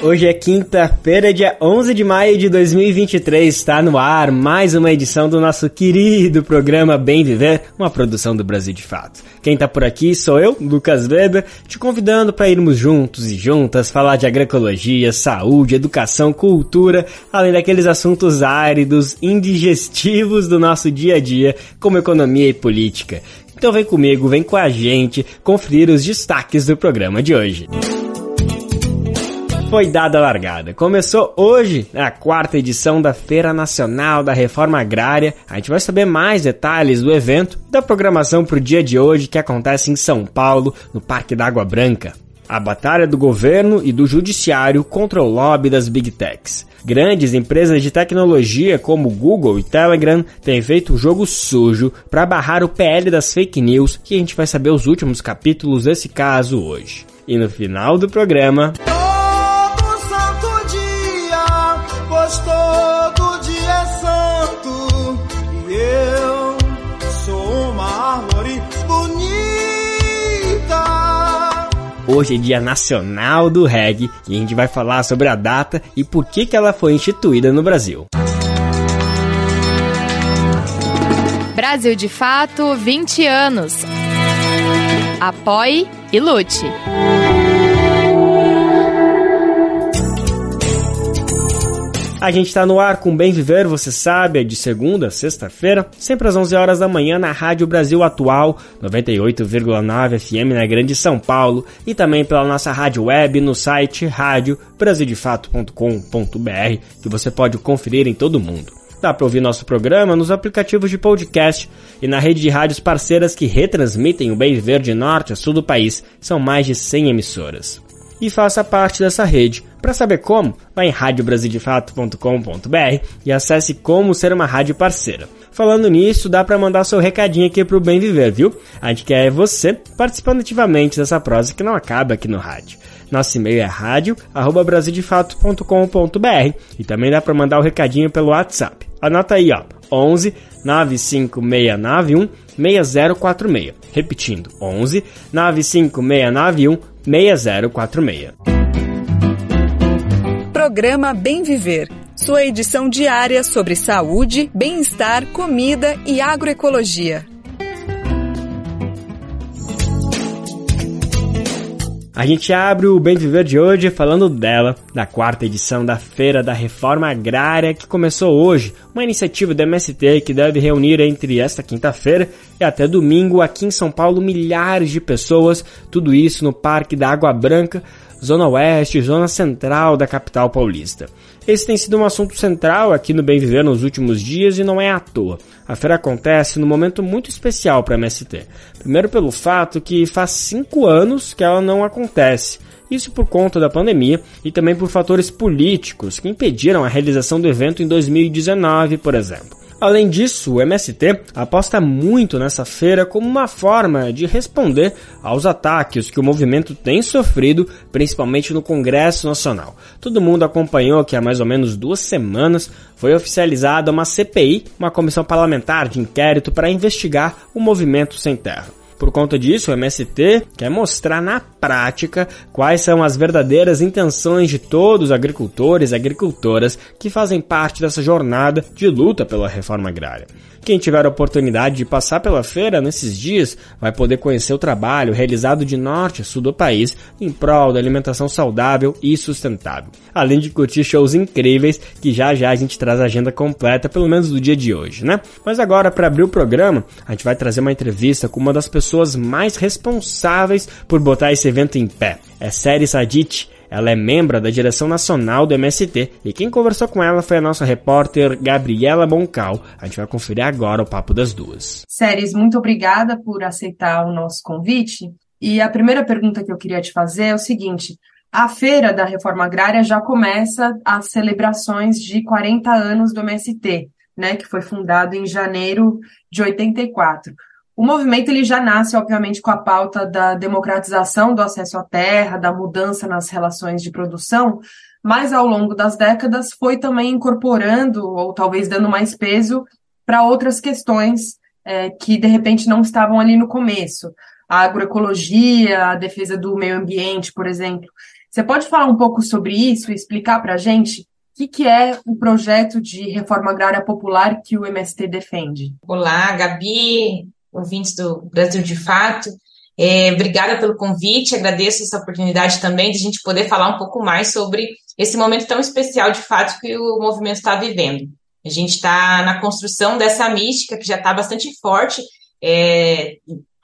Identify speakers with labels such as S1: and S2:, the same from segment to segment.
S1: Hoje é quinta-feira, dia 11 de maio de 2023. Está no ar mais uma edição do nosso querido programa Bem Viver, uma produção do Brasil de Fato. Quem está por aqui sou eu, Lucas Weber, te convidando para irmos juntos e juntas falar de agroecologia, saúde, educação, cultura, além daqueles assuntos áridos, indigestivos do nosso dia a dia, como economia e política. Então vem comigo, vem com a gente conferir os destaques do programa de hoje foi dada a largada. Começou hoje a quarta edição da Feira Nacional da Reforma Agrária. A gente vai saber mais detalhes do evento da programação para o dia de hoje que acontece em São Paulo, no Parque da Água Branca. A batalha do governo e do judiciário contra o lobby das Big Techs. Grandes empresas de tecnologia como Google e Telegram têm feito um jogo sujo para barrar o PL das fake news, que a gente vai saber os últimos capítulos desse caso hoje. E no final do programa. Hoje é Dia Nacional do Reggae e a gente vai falar sobre a data e por que, que ela foi instituída no Brasil.
S2: Brasil de Fato 20 anos. Apoie e lute.
S1: A gente está no ar com Bem Viver, você sabe, é de segunda a sexta-feira, sempre às 11 horas da manhã na Rádio Brasil Atual, 98,9 FM na Grande São Paulo e também pela nossa rádio web no site radiobrasildefato.com.br, que você pode conferir em todo mundo. Dá para ouvir nosso programa nos aplicativos de podcast e na rede de rádios parceiras que retransmitem o Bem Viver de norte a sul do país. São mais de 100 emissoras e faça parte dessa rede. Para saber como, vá em radiobrasildefato.com.br e acesse como ser uma rádio parceira. Falando nisso, dá para mandar seu recadinho aqui pro Bem Viver, viu? A gente quer você participando ativamente dessa prosa que não acaba aqui no rádio. Nosso e-mail é radio@brasildefato.com.br e também dá para mandar o recadinho pelo WhatsApp. Anota aí, ó, 11 95691 6046. Repetindo, 11 95691 6046.
S3: Programa Bem Viver. Sua edição diária sobre saúde, bem-estar, comida e agroecologia.
S1: A gente abre o Bem Viver de hoje falando dela, da quarta edição da Feira da Reforma Agrária que começou hoje, uma iniciativa do MST que deve reunir entre esta quinta-feira e até domingo aqui em São Paulo milhares de pessoas, tudo isso no Parque da Água Branca, zona oeste, zona central da capital paulista. Esse tem sido um assunto central aqui no Bem Viver nos últimos dias e não é à toa. A feira acontece num momento muito especial para a MST. Primeiro pelo fato que faz cinco anos que ela não acontece. Isso por conta da pandemia e também por fatores políticos que impediram a realização do evento em 2019, por exemplo. Além disso, o MST aposta muito nessa feira como uma forma de responder aos ataques que o movimento tem sofrido, principalmente no Congresso Nacional. Todo mundo acompanhou que há mais ou menos duas semanas foi oficializada uma CPI, uma comissão parlamentar de inquérito para investigar o movimento sem terra. Por conta disso, o MST quer mostrar na prática quais são as verdadeiras intenções de todos os agricultores e agricultoras que fazem parte dessa jornada de luta pela reforma agrária. Quem tiver a oportunidade de passar pela feira nesses dias vai poder conhecer o trabalho realizado de norte a sul do país em prol da alimentação saudável e sustentável. Além de curtir shows incríveis que já já a gente traz a agenda completa, pelo menos do dia de hoje, né? Mas agora, para abrir o programa, a gente vai trazer uma entrevista com uma das pessoas mais responsáveis por botar esse evento em pé. É Série Sadit ela é membro da direção nacional do MST e quem conversou com ela foi a nossa repórter Gabriela Boncal. A gente vai conferir agora o papo das duas.
S4: Séries, muito obrigada por aceitar o nosso convite. E a primeira pergunta que eu queria te fazer é o seguinte: a feira da reforma agrária já começa as celebrações de 40 anos do MST, né, que foi fundado em janeiro de 84. O movimento ele já nasce, obviamente, com a pauta da democratização do acesso à terra, da mudança nas relações de produção, mas ao longo das décadas foi também incorporando, ou talvez dando mais peso, para outras questões é, que de repente não estavam ali no começo. A agroecologia, a defesa do meio ambiente, por exemplo. Você pode falar um pouco sobre isso e explicar para a gente o que, que é o projeto de reforma agrária popular que o MST defende?
S5: Olá, Gabi, ouvintes do Brasil de Fato. É, obrigada pelo convite, agradeço essa oportunidade também de a gente poder falar um pouco mais sobre esse momento tão especial de fato que o movimento está vivendo. A gente está na construção dessa mística que já está bastante forte é,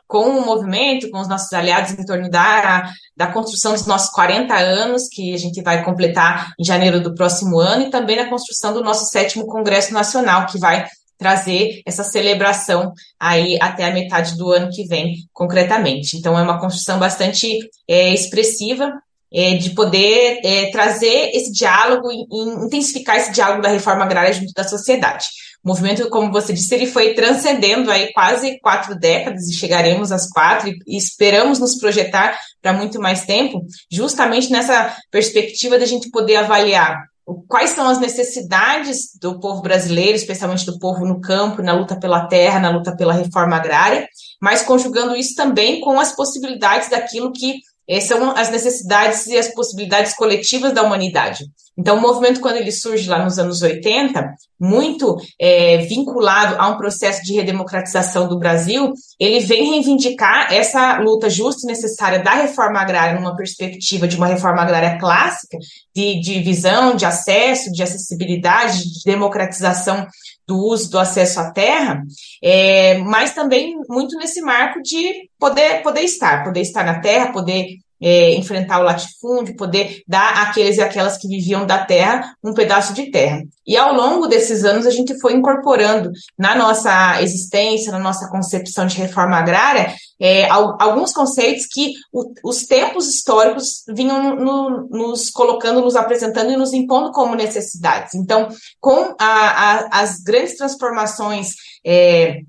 S5: com o movimento, com os nossos aliados em torno da, da construção dos nossos 40 anos, que a gente vai completar em janeiro do próximo ano, e também na construção do nosso sétimo Congresso Nacional, que vai trazer essa celebração aí até a metade do ano que vem, concretamente. Então, é uma construção bastante é, expressiva é, de poder é, trazer esse diálogo e, e intensificar esse diálogo da reforma agrária junto da sociedade. O movimento, como você disse, ele foi transcendendo aí quase quatro décadas e chegaremos às quatro e esperamos nos projetar para muito mais tempo, justamente nessa perspectiva da gente poder avaliar quais são as necessidades do povo brasileiro, especialmente do povo no campo, na luta pela terra, na luta pela reforma agrária, mas conjugando isso também com as possibilidades daquilo que eh, são as necessidades e as possibilidades coletivas da humanidade. Então, o movimento, quando ele surge lá nos anos 80, muito é, vinculado a um processo de redemocratização do Brasil, ele vem reivindicar essa luta justa e necessária da reforma agrária numa perspectiva de uma reforma agrária clássica, de, de visão, de acesso, de acessibilidade, de democratização do uso do acesso à terra, é, mas também muito nesse marco de poder, poder estar, poder estar na terra, poder é, enfrentar o latifúndio, poder dar àqueles e aquelas que viviam da terra um pedaço de terra. E ao longo desses anos a gente foi incorporando na nossa existência, na nossa concepção de reforma agrária, é, alguns conceitos que o, os tempos históricos vinham no, nos colocando, nos apresentando e nos impondo como necessidades. Então, com a, a, as grandes transformações é,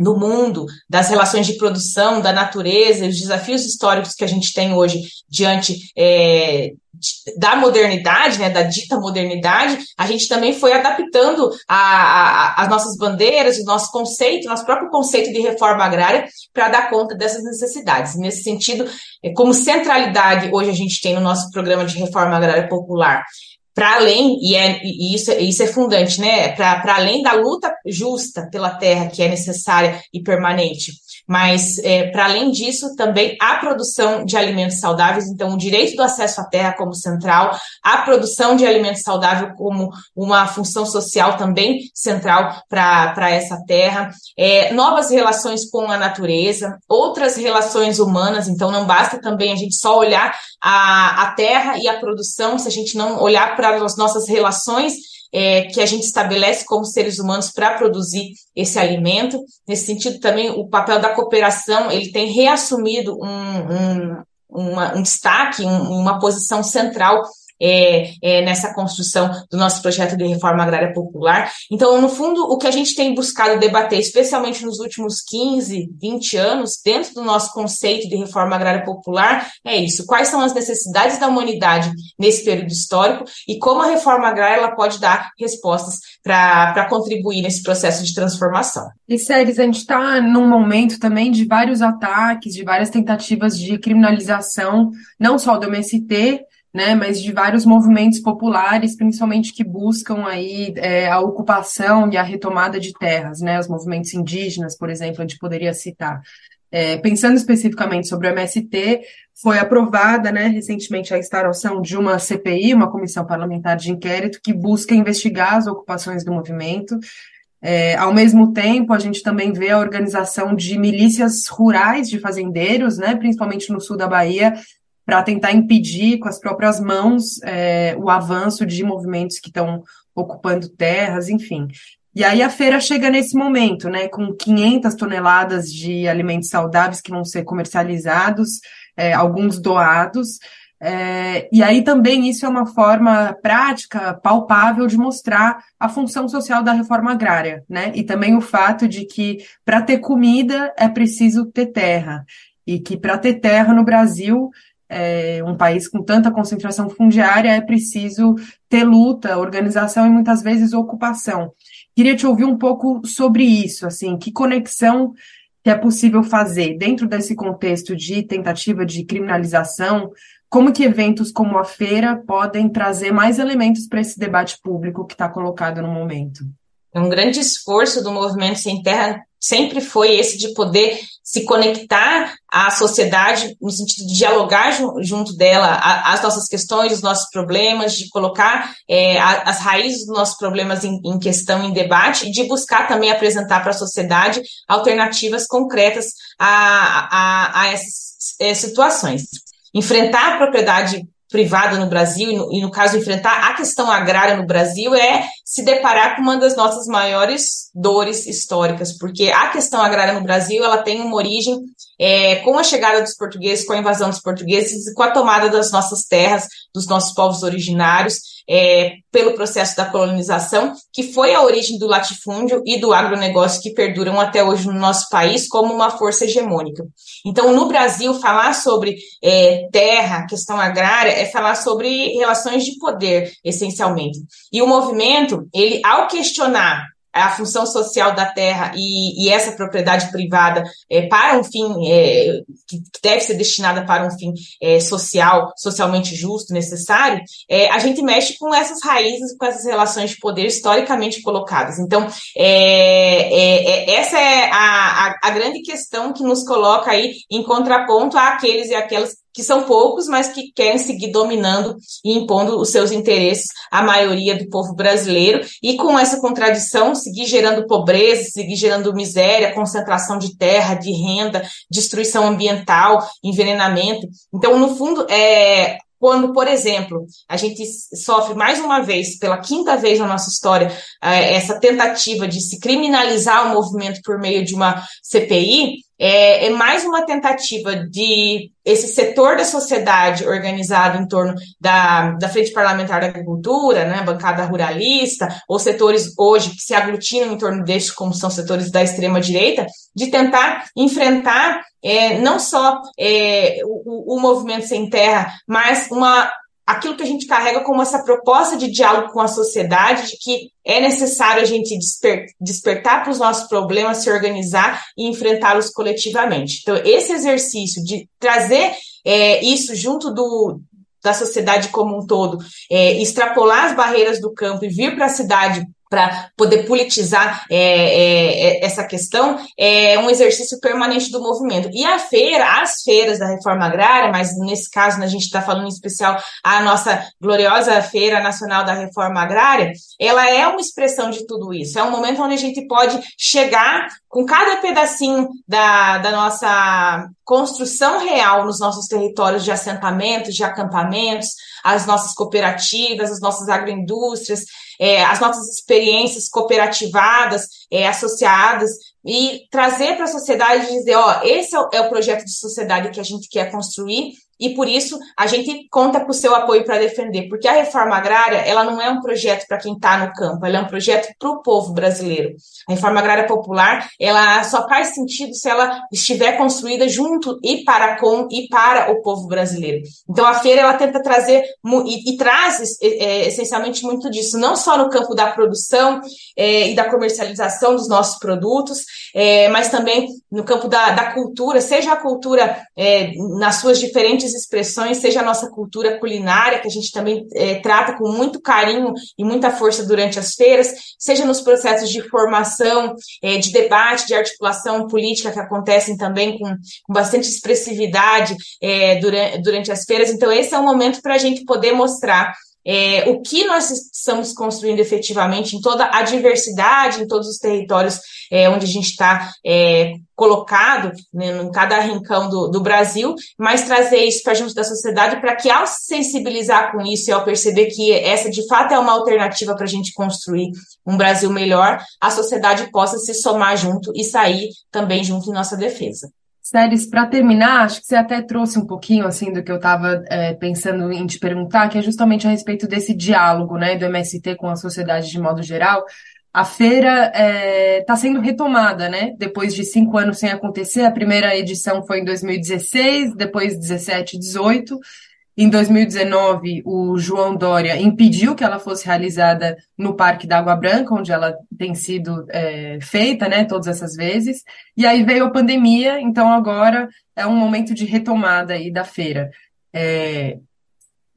S5: no mundo, das relações de produção, da natureza, os desafios históricos que a gente tem hoje diante é, da modernidade, né, da dita modernidade, a gente também foi adaptando as nossas bandeiras, o nosso conceito, nosso próprio conceito de reforma agrária para dar conta dessas necessidades. Nesse sentido, é, como centralidade hoje a gente tem no nosso programa de reforma agrária popular para além, e, é, e isso, isso é fundante, né? Para além da luta justa pela terra, que é necessária e permanente, mas, é, para além disso, também a produção de alimentos saudáveis, então, o direito do acesso à terra como central, a produção de alimentos saudáveis como uma função social também central para essa terra, é, novas relações com a natureza, outras relações humanas, então, não basta também a gente só olhar a, a terra e a produção, se a gente não olhar para as nossas relações é, que a gente estabelece como seres humanos para produzir esse alimento. Nesse sentido, também o papel da cooperação ele tem reassumido um, um, uma, um destaque, um, uma posição central é, é, nessa construção do nosso projeto de reforma agrária popular. Então, no fundo, o que a gente tem buscado debater, especialmente nos últimos 15, 20 anos, dentro do nosso conceito de reforma agrária popular, é isso: quais são as necessidades da humanidade nesse período histórico e como a reforma agrária ela pode dar respostas para contribuir nesse processo de transformação.
S4: E, Séries, a gente está num momento também de vários ataques, de várias tentativas de criminalização, não só do MST, né, mas de vários movimentos populares, principalmente que buscam aí é, a ocupação e a retomada de terras, né, os movimentos indígenas, por exemplo, a gente poderia citar. É, pensando especificamente sobre o MST, foi aprovada né, recentemente a instauração de uma CPI, uma comissão parlamentar de inquérito, que busca investigar as ocupações do movimento. É, ao mesmo tempo, a gente também vê a organização de milícias rurais de fazendeiros, né, principalmente no sul da Bahia, para tentar impedir com as próprias mãos é, o avanço de movimentos que estão ocupando terras, enfim. E aí a feira chega nesse momento, né, com 500 toneladas de alimentos saudáveis que vão ser comercializados, é, alguns doados. É, e aí também isso é uma forma prática, palpável de mostrar a função social da reforma agrária, né? E também o fato de que para ter comida é preciso ter terra e que para ter terra no Brasil é, um país com tanta concentração fundiária, é preciso ter luta, organização e muitas vezes ocupação. Queria te ouvir um pouco sobre isso, assim, que conexão que é possível fazer dentro desse contexto de tentativa de criminalização, como que eventos como a feira podem trazer mais elementos para esse debate público que está colocado no momento?
S5: Um grande esforço do Movimento Sem Terra sempre foi esse de poder se conectar à sociedade no sentido de dialogar junto dela as nossas questões, os nossos problemas, de colocar é, as raízes dos nossos problemas em, em, questão, em debate, e de buscar também apresentar para a sociedade alternativas concretas a, a, a essas é, situações. Enfrentar a propriedade privada no Brasil, e no, e no, caso, enfrentar a questão agrária no Brasil, é se deparar com uma das nossas maiores dores históricas, porque a questão agrária no Brasil ela tem uma origem é, com a chegada dos portugueses, com a invasão dos portugueses e com a tomada das nossas terras, dos nossos povos originários, é, pelo processo da colonização, que foi a origem do latifúndio e do agronegócio que perduram até hoje no nosso país como uma força hegemônica. Então, no Brasil, falar sobre é, terra, questão agrária, é falar sobre relações de poder, essencialmente. E o movimento, ele, ao questionar a função social da terra e, e essa propriedade privada é, para um fim é, que deve ser destinada para um fim é, social, socialmente justo, necessário, é, a gente mexe com essas raízes, com essas relações de poder historicamente colocadas. Então, é, é, essa é a, a, a grande questão que nos coloca aí em contraponto àqueles e aquelas que são poucos, mas que querem seguir dominando e impondo os seus interesses à maioria do povo brasileiro, e com essa contradição, seguir gerando pobreza, seguir gerando miséria, concentração de terra, de renda, destruição ambiental, envenenamento. Então, no fundo, é, quando, por exemplo, a gente sofre mais uma vez, pela quinta vez na nossa história, é, essa tentativa de se criminalizar o movimento por meio de uma CPI, é, é, mais uma tentativa de esse setor da sociedade organizado em torno da, da Frente Parlamentar da Agricultura, né, bancada ruralista, ou setores hoje que se aglutinam em torno deste, como são setores da extrema-direita, de tentar enfrentar é, não só é, o, o movimento sem terra, mas uma aquilo que a gente carrega como essa proposta de diálogo com a sociedade, de que é necessário a gente desper despertar para os nossos problemas, se organizar e enfrentá-los coletivamente. Então, esse exercício de trazer é, isso junto do, da sociedade como um todo, é, extrapolar as barreiras do campo e vir para a cidade para poder politizar é, é, é, essa questão, é um exercício permanente do movimento. E a feira, as feiras da reforma agrária, mas nesse caso né, a gente está falando em especial a nossa gloriosa Feira Nacional da Reforma Agrária, ela é uma expressão de tudo isso. É um momento onde a gente pode chegar com cada pedacinho da, da nossa construção real nos nossos territórios de assentamentos, de acampamentos, as nossas cooperativas, as nossas agroindústrias, é, as nossas experiências cooperativadas, é, associadas, e trazer para a sociedade e dizer, ó, esse é o, é o projeto de sociedade que a gente quer construir e por isso a gente conta com o seu apoio para defender, porque a reforma agrária ela não é um projeto para quem está no campo, ela é um projeto para o povo brasileiro. A reforma agrária popular ela só faz sentido se ela estiver construída junto e para com e para o povo brasileiro. Então a feira ela tenta trazer e, e traz é, essencialmente muito disso, não só no campo da produção é, e da comercialização dos nossos produtos, é, mas também no campo da, da cultura, seja a cultura é, nas suas diferentes expressões, seja a nossa cultura culinária, que a gente também é, trata com muito carinho e muita força durante as feiras, seja nos processos de formação, é, de debate, de articulação política que acontecem também com, com bastante expressividade é, durante, durante as feiras. Então, esse é um momento para a gente poder mostrar é, o que nós estamos construindo efetivamente em toda a diversidade, em todos os territórios é, onde a gente está é, colocado, né, em cada rincão do, do, Brasil, mas trazer isso para junto da sociedade para que, ao se sensibilizar com isso e ao perceber que essa de fato é uma alternativa para a gente construir um Brasil melhor, a sociedade possa se somar junto e sair também junto em nossa defesa.
S4: Séries, para terminar, acho que você até trouxe um pouquinho assim do que eu estava é, pensando em te perguntar, que é justamente a respeito desse diálogo, né, do MST com a sociedade de modo geral. a feira está é, tá sendo retomada, né? Depois de cinco anos sem acontecer, a primeira edição foi em 2016, depois 17 e 18. Em 2019, o João Dória impediu que ela fosse realizada no Parque da Água Branca, onde ela tem sido é, feita, né, todas essas vezes. E aí veio a pandemia, então agora é um momento de retomada aí da feira. É,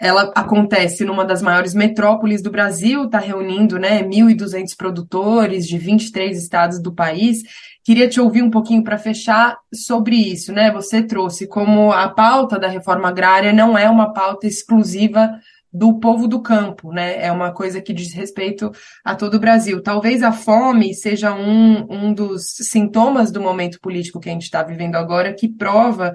S4: ela acontece numa das maiores metrópoles do Brasil, está reunindo né, 1.200 produtores de 23 estados do país. Queria te ouvir um pouquinho para fechar sobre isso. Né? Você trouxe como a pauta da reforma agrária não é uma pauta exclusiva do povo do campo, né? É uma coisa que diz respeito a todo o Brasil. Talvez a fome seja um, um dos sintomas do momento político que a gente está vivendo agora, que prova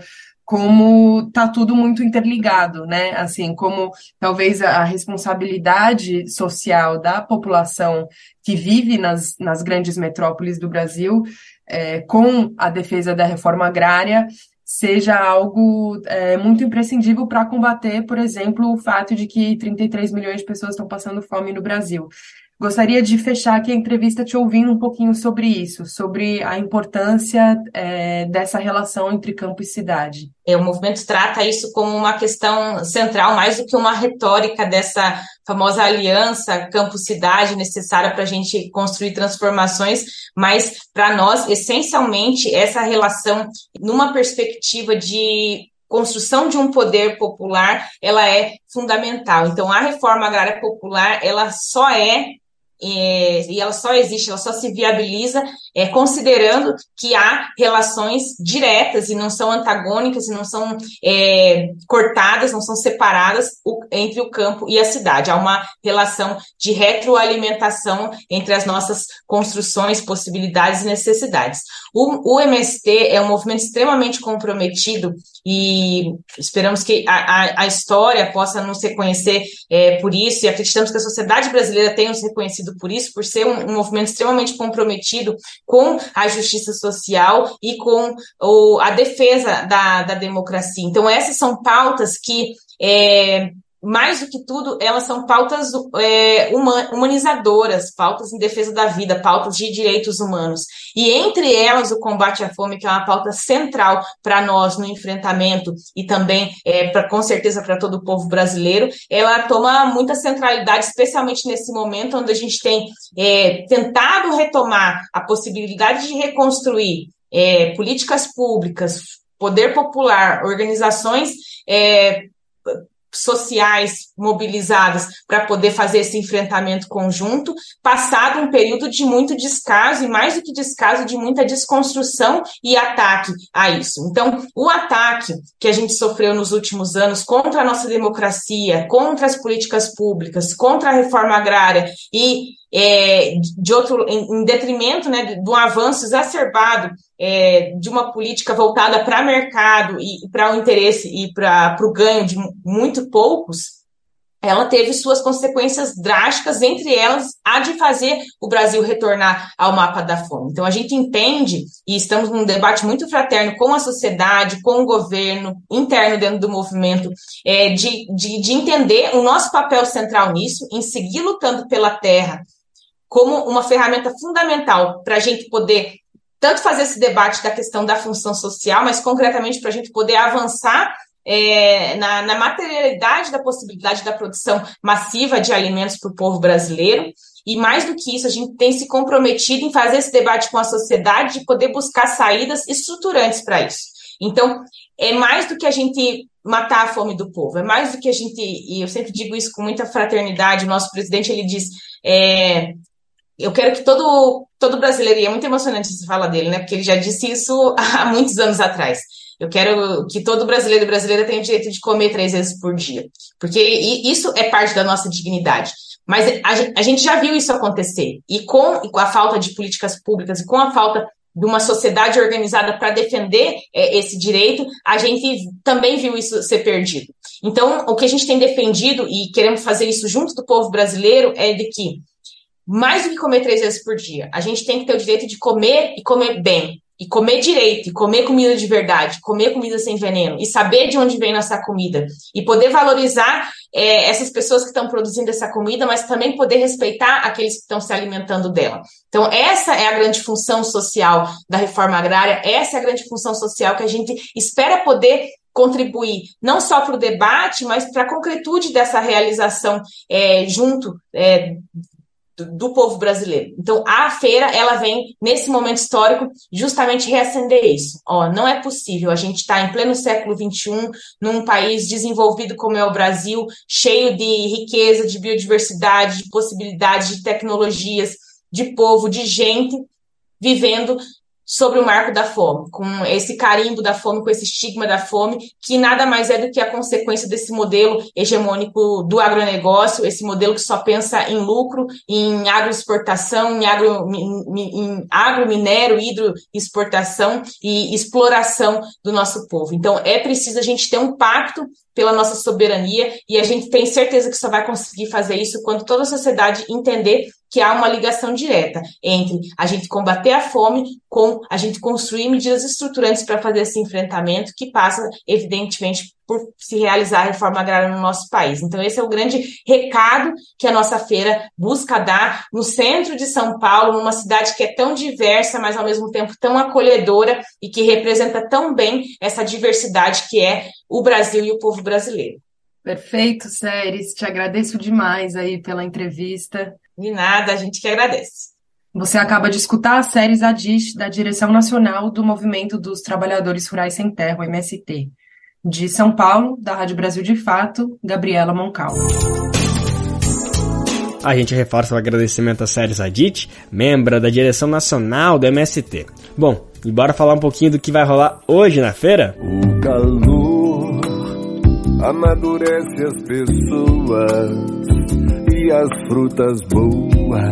S4: como tá tudo muito interligado, né? Assim, como talvez a responsabilidade social da população que vive nas, nas grandes metrópoles do Brasil, é, com a defesa da reforma agrária, seja algo é, muito imprescindível para combater, por exemplo, o fato de que 33 milhões de pessoas estão passando fome no Brasil. Gostaria de fechar aqui a entrevista te ouvindo um pouquinho sobre isso, sobre a importância é, dessa relação entre campo e cidade.
S5: É, o movimento trata isso como uma questão central, mais do que uma retórica dessa famosa aliança campo-cidade necessária para a gente construir transformações, mas para nós, essencialmente, essa relação numa perspectiva de construção de um poder popular, ela é fundamental. Então, a reforma agrária popular, ela só é é, e ela só existe, ela só se viabiliza é, considerando que há relações diretas e não são antagônicas e não são é, cortadas, não são separadas o, entre o campo e a cidade. Há uma relação de retroalimentação entre as nossas construções, possibilidades e necessidades. O, o MST é um movimento extremamente comprometido e esperamos que a, a, a história possa nos reconhecer é, por isso e acreditamos que a sociedade brasileira tenha nos reconhecido por isso, por ser um, um movimento extremamente comprometido com a justiça social e com o, a defesa da, da democracia. Então, essas são pautas que é, mais do que tudo, elas são pautas é, humanizadoras, pautas em defesa da vida, pautas de direitos humanos. E entre elas, o combate à fome, que é uma pauta central para nós no enfrentamento e também, é, pra, com certeza, para todo o povo brasileiro, ela toma muita centralidade, especialmente nesse momento onde a gente tem é, tentado retomar a possibilidade de reconstruir é, políticas públicas, poder popular, organizações é, sociais mobilizadas para poder fazer esse enfrentamento conjunto, passado um período de muito descaso e mais do que descaso, de muita desconstrução e ataque a isso. Então, o ataque que a gente sofreu nos últimos anos contra a nossa democracia, contra as políticas públicas, contra a reforma agrária e é, de outro, em, em detrimento né, do avanço exacerbado é, de uma política voltada para mercado e, e para o interesse e para o ganho de muito poucos, ela teve suas consequências drásticas, entre elas a de fazer o Brasil retornar ao mapa da fome. Então, a gente entende, e estamos num debate muito fraterno com a sociedade, com o governo, interno dentro do movimento, é, de, de, de entender o nosso papel central nisso, em seguir lutando pela terra, como uma ferramenta fundamental para a gente poder tanto fazer esse debate da questão da função social, mas concretamente para a gente poder avançar é, na, na, materialidade da possibilidade da produção massiva de alimentos para o povo brasileiro. E mais do que isso, a gente tem se comprometido em fazer esse debate com a sociedade de poder buscar saídas estruturantes para isso. Então, é mais do que a gente matar a fome do povo, é mais do que a gente, e eu sempre digo isso com muita fraternidade, o nosso presidente ele diz, é, eu quero que todo, todo brasileiro, e é muito emocionante se fala dele, né? Porque ele já disse isso há muitos anos atrás. Eu quero que todo brasileiro e brasileira tenha o direito de comer três vezes por dia. Porque isso é parte da nossa dignidade. Mas a, gente já viu isso acontecer. E com, a falta de políticas públicas e com a falta de uma sociedade organizada para defender é, esse direito, a gente também viu isso ser perdido. Então, o que a gente tem defendido e queremos fazer isso junto do povo brasileiro é de que mais do que comer três vezes por dia. A gente tem que ter o direito de comer e comer bem. E comer direito, e comer comida de verdade, comer comida sem veneno, e saber de onde vem nossa comida, e poder valorizar é, essas pessoas que estão produzindo essa comida, mas também poder respeitar aqueles que estão se alimentando dela. Então, essa é a grande função social da reforma agrária, essa é a grande função social que a gente espera poder contribuir não só para o debate, mas para a concretude dessa realização é, junto é, do, povo brasileiro. Então, a feira, ela vem, nesse momento histórico, justamente reacender isso. Ó, não é possível a gente estar tá em pleno século XXI, num país desenvolvido como é o Brasil, cheio de riqueza, de biodiversidade, de possibilidades, de tecnologias, de povo, de gente, vivendo sobre o marco da fome, com esse carimbo da fome, com esse estigma da fome, que nada mais é do que a consequência desse modelo hegemônico do agronegócio, esse modelo que só pensa em lucro, em agroexportação, em, agro, em, em agrominério, hidroexportação e exploração do nosso povo. Então, é preciso a gente ter um pacto pela nossa soberania e a gente tem certeza que só vai conseguir fazer isso quando toda a sociedade entender que há uma ligação direta entre a gente combater a fome com a gente construir medidas estruturantes para fazer esse enfrentamento, que passa, evidentemente, por se realizar a reforma agrária no nosso país. Então, esse é o grande recado que a nossa feira busca dar no centro de São Paulo, numa cidade que é tão diversa, mas ao mesmo tempo tão acolhedora e que representa tão bem essa diversidade que é o Brasil e o povo brasileiro.
S4: Perfeito, Séries. Te agradeço demais aí pela entrevista.
S5: De nada, a gente que agradece.
S4: Você acaba de escutar as séries ADIS da Direção Nacional do Movimento dos Trabalhadores Rurais Sem Terra, o MST. De São Paulo, da Rádio Brasil de Fato, Gabriela Moncal.
S1: A gente reforça o agradecimento à Séries Adit, membro da direção nacional do MST. Bom, e bora falar um pouquinho do que vai rolar hoje na feira?
S6: O calor amadurece as pessoas e as frutas boas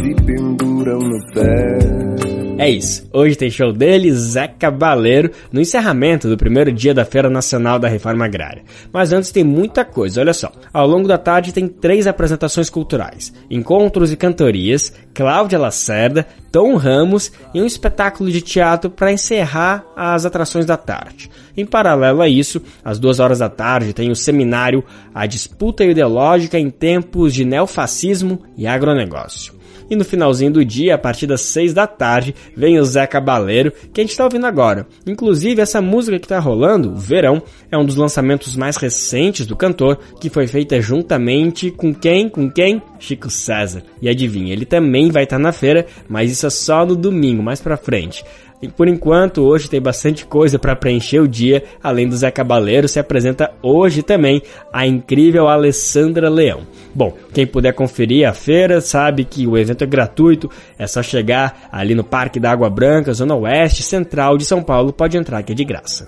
S6: se penduram no pé.
S1: É isso. Hoje tem show dele, Zé Cabaleiro, no encerramento do primeiro dia da Feira Nacional da Reforma Agrária. Mas antes tem muita coisa, olha só. Ao longo da tarde tem três apresentações culturais: encontros e cantorias, Cláudia Lacerda, Tom Ramos e um espetáculo de teatro para encerrar as atrações da tarde. Em paralelo a isso, às duas horas da tarde tem o seminário A Disputa Ideológica em Tempos de Neofascismo e Agronegócio. E no finalzinho do dia, a partir das 6 da tarde, vem o Zé Cabaleiro, que a gente está ouvindo agora. Inclusive, essa música que está rolando, Verão, é um dos lançamentos mais recentes do cantor, que foi feita juntamente com quem? Com quem? Chico César. E adivinha, ele também vai estar tá na feira, mas isso é só no domingo, mais pra frente. E por enquanto, hoje tem bastante coisa para preencher o dia. Além do Zé Cabaleiro, se apresenta hoje também a incrível Alessandra Leão. Bom, quem puder conferir a feira sabe que o evento é gratuito, é só chegar ali no Parque da Água Branca, Zona Oeste Central de São Paulo, pode entrar que é de graça.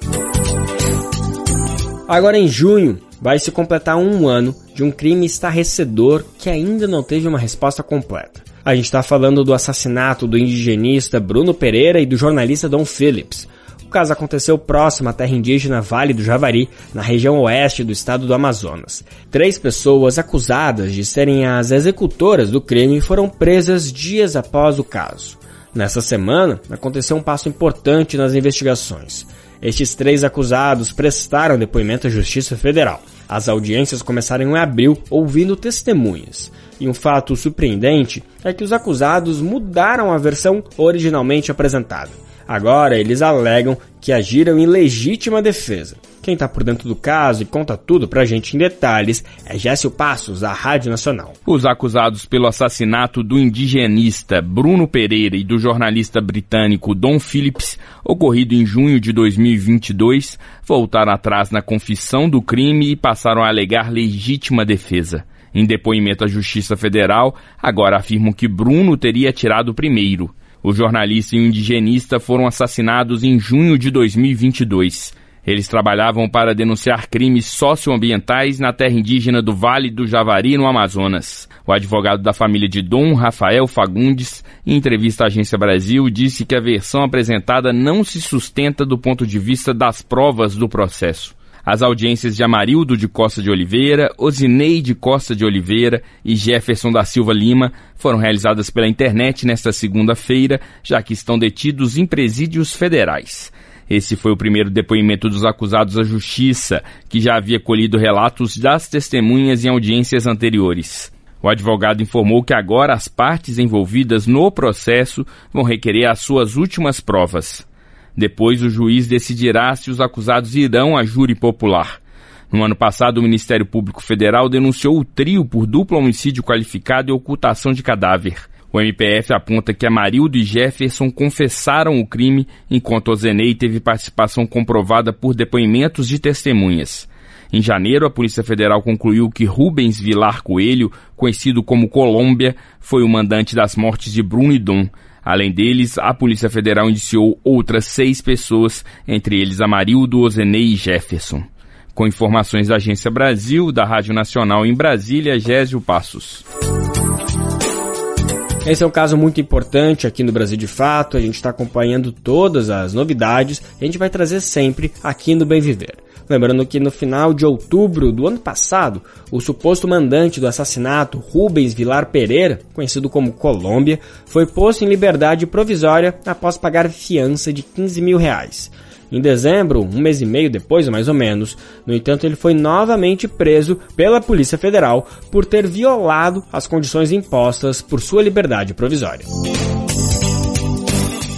S1: Agora em junho, vai se completar um ano de um crime estarrecedor que ainda não teve uma resposta completa. A gente está falando do assassinato do indigenista Bruno Pereira e do jornalista Don Phillips. O caso aconteceu próximo à terra indígena Vale do Javari, na região oeste do estado do Amazonas. Três pessoas acusadas de serem as executoras do crime foram presas dias após o caso. Nessa semana, aconteceu um passo importante nas investigações. Estes três acusados prestaram depoimento à Justiça Federal. As audiências começaram em abril, ouvindo testemunhas. E um fato surpreendente é que os acusados mudaram a versão originalmente apresentada. Agora eles alegam que agiram em legítima defesa. Quem está por dentro do caso e conta tudo pra gente em detalhes é Gécio Passos, da Rádio Nacional.
S7: Os acusados pelo assassinato do indigenista Bruno Pereira e do jornalista britânico Don Phillips, ocorrido em junho de 2022, voltaram atrás na confissão do crime e passaram a alegar legítima defesa. Em depoimento à Justiça Federal, agora afirmam que Bruno teria tirado primeiro. O jornalista e o indigenista foram assassinados em junho de 2022. Eles trabalhavam para denunciar crimes socioambientais na terra indígena do Vale do Javari, no Amazonas. O advogado da família de Dom, Rafael Fagundes, em entrevista à Agência Brasil, disse que a versão apresentada não se sustenta do ponto de vista das provas do processo. As audiências de Amarildo de Costa de Oliveira, Osinei de Costa de Oliveira e Jefferson da Silva Lima foram realizadas pela internet nesta segunda-feira, já que estão detidos em presídios federais. Esse foi o primeiro depoimento dos acusados à justiça, que já havia colhido relatos das testemunhas em audiências anteriores. O advogado informou que agora as partes envolvidas no processo vão requerer as suas últimas provas. Depois, o juiz decidirá se os acusados irão à júri popular. No ano passado, o Ministério Público Federal denunciou o trio por duplo homicídio qualificado e ocultação de cadáver. O MPF aponta que Amarildo e Jefferson confessaram o crime, enquanto Ozenei teve participação comprovada por depoimentos de testemunhas. Em janeiro, a Polícia Federal concluiu que Rubens Vilar Coelho, conhecido como Colômbia, foi o mandante das mortes de Bruno e Dom. Além deles, a Polícia Federal indiciou outras seis pessoas, entre eles Amarildo, Ozenei e Jefferson. Com informações da Agência Brasil, da Rádio Nacional em Brasília, Gésio Passos.
S1: Esse é um caso muito importante aqui no Brasil de Fato, a gente está acompanhando todas as novidades a gente vai trazer sempre aqui no Bem Viver. Lembrando que no final de outubro do ano passado, o suposto mandante do assassinato, Rubens Vilar Pereira, conhecido como Colômbia, foi posto em liberdade provisória após pagar fiança de 15 mil reais. Em dezembro, um mês e meio depois, mais ou menos, no entanto, ele foi novamente preso pela Polícia Federal por ter violado as condições impostas por sua liberdade provisória.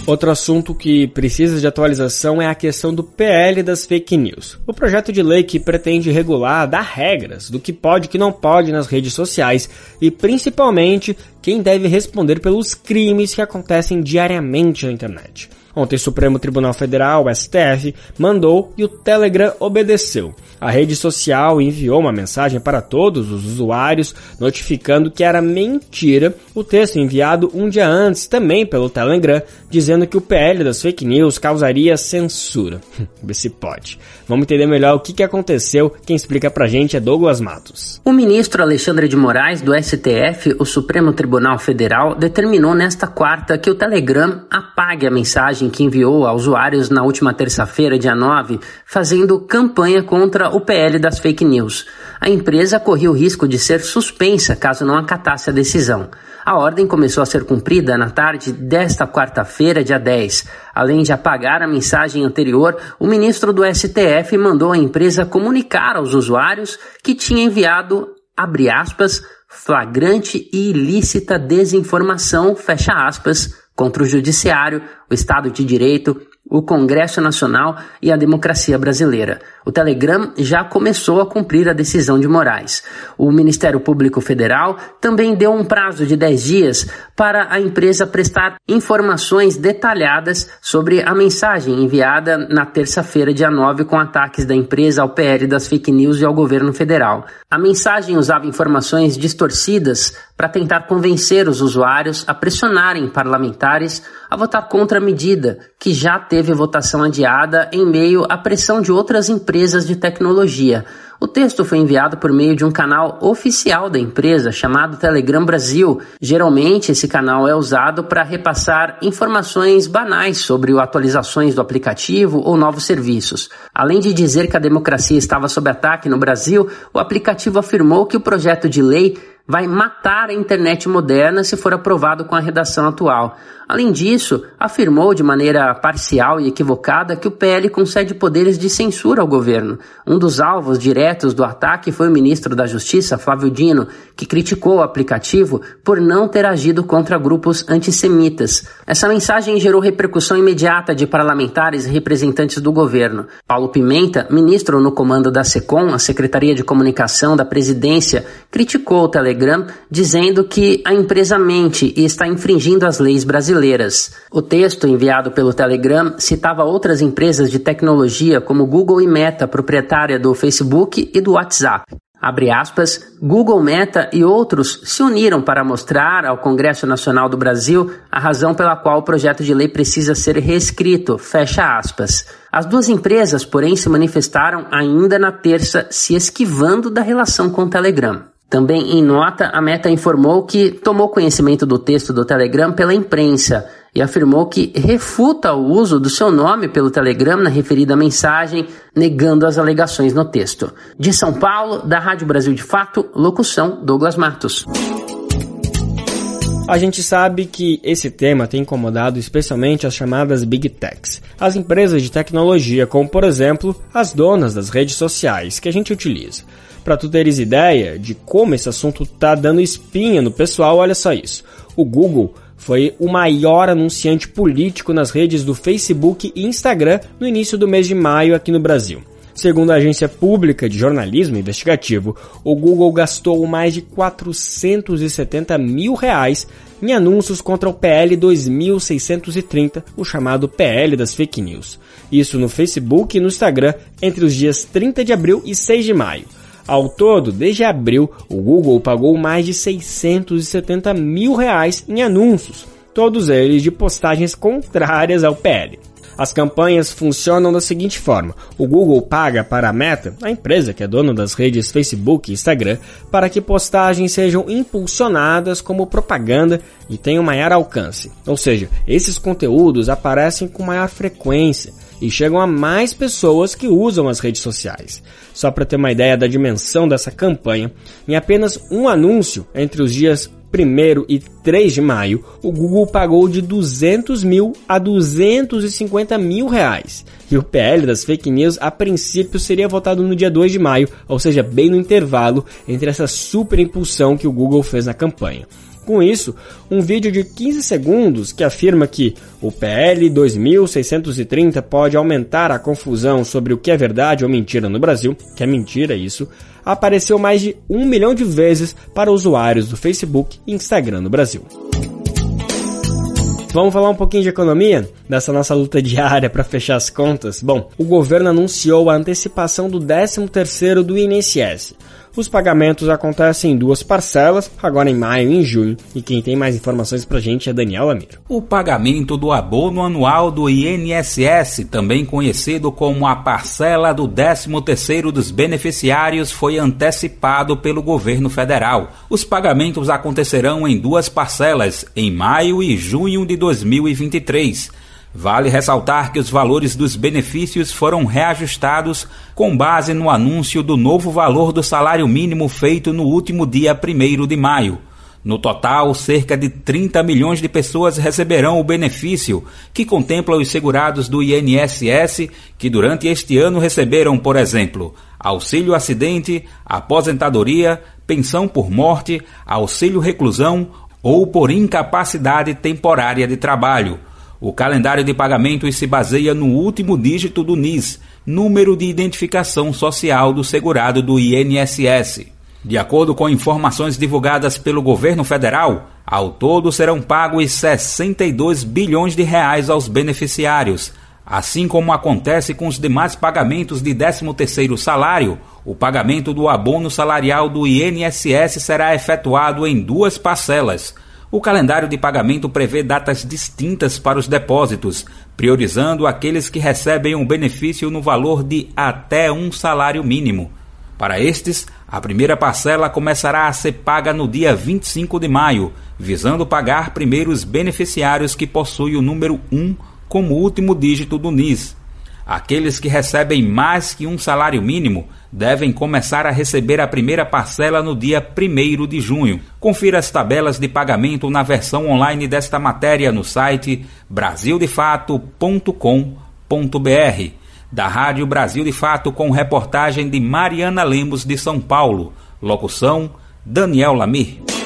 S1: Outro assunto que precisa de atualização é a questão do PL das fake news. O projeto de lei que pretende regular, dar regras do que pode e que não pode nas redes sociais e principalmente quem deve responder pelos crimes que acontecem diariamente na internet. Ontem, o Supremo Tribunal Federal, STF, mandou e o Telegram obedeceu. A rede social enviou uma mensagem para todos os usuários notificando que era mentira o texto enviado um dia antes também pelo Telegram, dizendo que o PL das fake news causaria censura. Vê se pode. Vamos entender melhor o que, que aconteceu. Quem explica pra gente é Douglas Matos.
S8: O ministro Alexandre de Moraes, do STF, o Supremo Tribunal Federal, determinou nesta quarta que o Telegram apague a mensagem que enviou a usuários na última terça-feira, dia 9, fazendo campanha contra o PL das fake news. A empresa corria o risco de ser suspensa caso não acatasse a decisão. A ordem começou a ser cumprida na tarde desta quarta-feira, dia 10. Além de apagar a mensagem anterior, o ministro do STF mandou a empresa comunicar aos usuários que tinha enviado, abre aspas, flagrante e ilícita desinformação, fecha aspas, contra o Judiciário, o Estado de Direito, o Congresso Nacional e a democracia brasileira. O Telegram já começou a cumprir a decisão de Moraes. O Ministério Público Federal também deu um prazo de 10 dias para a empresa prestar informações detalhadas sobre a mensagem enviada na terça-feira, dia 9, com ataques da empresa ao PL das fake news e ao governo federal. A mensagem usava informações distorcidas para tentar convencer os usuários a pressionarem parlamentares a votar contra a medida, que já teve votação adiada em meio à pressão de outras empresas de tecnologia. O texto foi enviado por meio de um canal oficial da empresa chamado Telegram Brasil. Geralmente, esse canal é usado para repassar informações banais sobre atualizações do aplicativo ou novos serviços. Além de dizer que a democracia estava sob ataque no Brasil, o aplicativo afirmou que o projeto de lei vai matar a internet moderna se for aprovado com a redação atual. Além disso, afirmou de maneira parcial e equivocada que o PL concede poderes de censura ao governo. Um dos alvos diretos do ataque foi o ministro da Justiça, Flávio Dino, que criticou o aplicativo por não ter agido contra grupos antissemitas. Essa mensagem gerou repercussão imediata de parlamentares e representantes do governo. Paulo Pimenta, ministro no comando da SECOM, a Secretaria de Comunicação da Presidência, criticou o Telegram, dizendo que a empresa mente e está infringindo as leis brasileiras brasileiras. O texto enviado pelo Telegram citava outras empresas de tecnologia como Google e Meta, proprietária do Facebook e do WhatsApp. Abre aspas, Google, Meta e outros se uniram para mostrar ao Congresso Nacional do Brasil a razão pela qual o projeto de lei precisa ser reescrito, fecha aspas. As duas empresas, porém, se manifestaram ainda na terça, se esquivando da relação com o Telegram. Também em nota, a Meta informou que tomou conhecimento do texto do Telegram pela imprensa e afirmou que refuta o uso do seu nome pelo Telegram na referida mensagem, negando as alegações no texto. De São Paulo, da Rádio Brasil de Fato, locução Douglas Matos.
S1: A gente sabe que esse tema tem incomodado especialmente as chamadas Big Techs, as empresas de tecnologia, como por exemplo as donas das redes sociais que a gente utiliza. Para tu teres ideia de como esse assunto tá dando espinha no pessoal, olha só isso. O Google foi o maior anunciante político nas redes do Facebook e Instagram no início do mês de maio aqui no Brasil. Segundo a agência pública de jornalismo investigativo, o Google gastou mais de 470 mil reais em anúncios contra o PL 2630, o chamado PL das fake news. Isso no Facebook e no Instagram entre os dias 30 de abril e 6 de maio. Ao todo, desde abril, o Google pagou mais de 670 mil reais em anúncios, todos eles de postagens contrárias ao PL. As campanhas funcionam da seguinte forma: o Google paga para a Meta, a empresa que é dona das redes Facebook e Instagram, para que postagens sejam impulsionadas como propaganda e tenham maior alcance. Ou seja, esses conteúdos aparecem com maior frequência e chegam a mais pessoas que usam as redes sociais. Só para ter uma ideia da dimensão dessa campanha, em apenas um anúncio entre os dias 1 e 3 de maio, o Google pagou de 200 mil a 250 mil reais. E o PL das fake news, a princípio, seria votado no dia 2 de maio, ou seja, bem no intervalo entre essa super impulsão que o Google fez na campanha. Com isso, um vídeo de 15 segundos que afirma que o PL 2630 pode aumentar a confusão sobre o que é verdade ou mentira no Brasil, que é mentira isso, apareceu mais de um milhão de vezes para usuários do Facebook e Instagram no Brasil. Vamos falar um pouquinho de economia? Dessa nossa luta diária para fechar as contas? Bom, o governo anunciou a antecipação do 13º do INSS. Os pagamentos acontecem em duas parcelas, agora em maio e em junho, e quem tem mais informações pra gente é Daniel Lamiro.
S9: O pagamento do abono anual do INSS, também conhecido como a parcela do 13º dos beneficiários, foi antecipado pelo governo federal. Os pagamentos acontecerão em duas parcelas, em maio e junho de 2023. Vale ressaltar que os valores dos benefícios foram reajustados com base no anúncio do novo valor do salário mínimo feito no último dia 1 de maio. No total, cerca de 30 milhões de pessoas receberão o benefício, que contempla os segurados do INSS que durante este ano receberam, por exemplo, auxílio acidente, aposentadoria, pensão por morte, auxílio reclusão ou por incapacidade temporária de trabalho. O calendário de pagamentos se baseia no último dígito do NIS, número de identificação social do segurado do INSS. De acordo com informações divulgadas pelo governo federal, ao todo serão pagos 62 bilhões de reais aos beneficiários. Assim como acontece com os demais pagamentos de 13º salário, o pagamento do abono salarial do INSS será efetuado em duas parcelas – o calendário de pagamento prevê datas distintas para os depósitos, priorizando aqueles que recebem um benefício no valor de até um salário mínimo. Para estes, a primeira parcela começará a ser paga no dia 25 de maio, visando pagar primeiro os beneficiários que possuem o número 1 como último dígito do NIS. Aqueles que recebem mais que um salário mínimo devem começar a receber a primeira parcela no dia 1 de junho. Confira as tabelas de pagamento na versão online desta matéria no site brasildefato.com.br. Da Rádio Brasil de Fato com reportagem de Mariana Lemos de São Paulo. Locução: Daniel Lamir.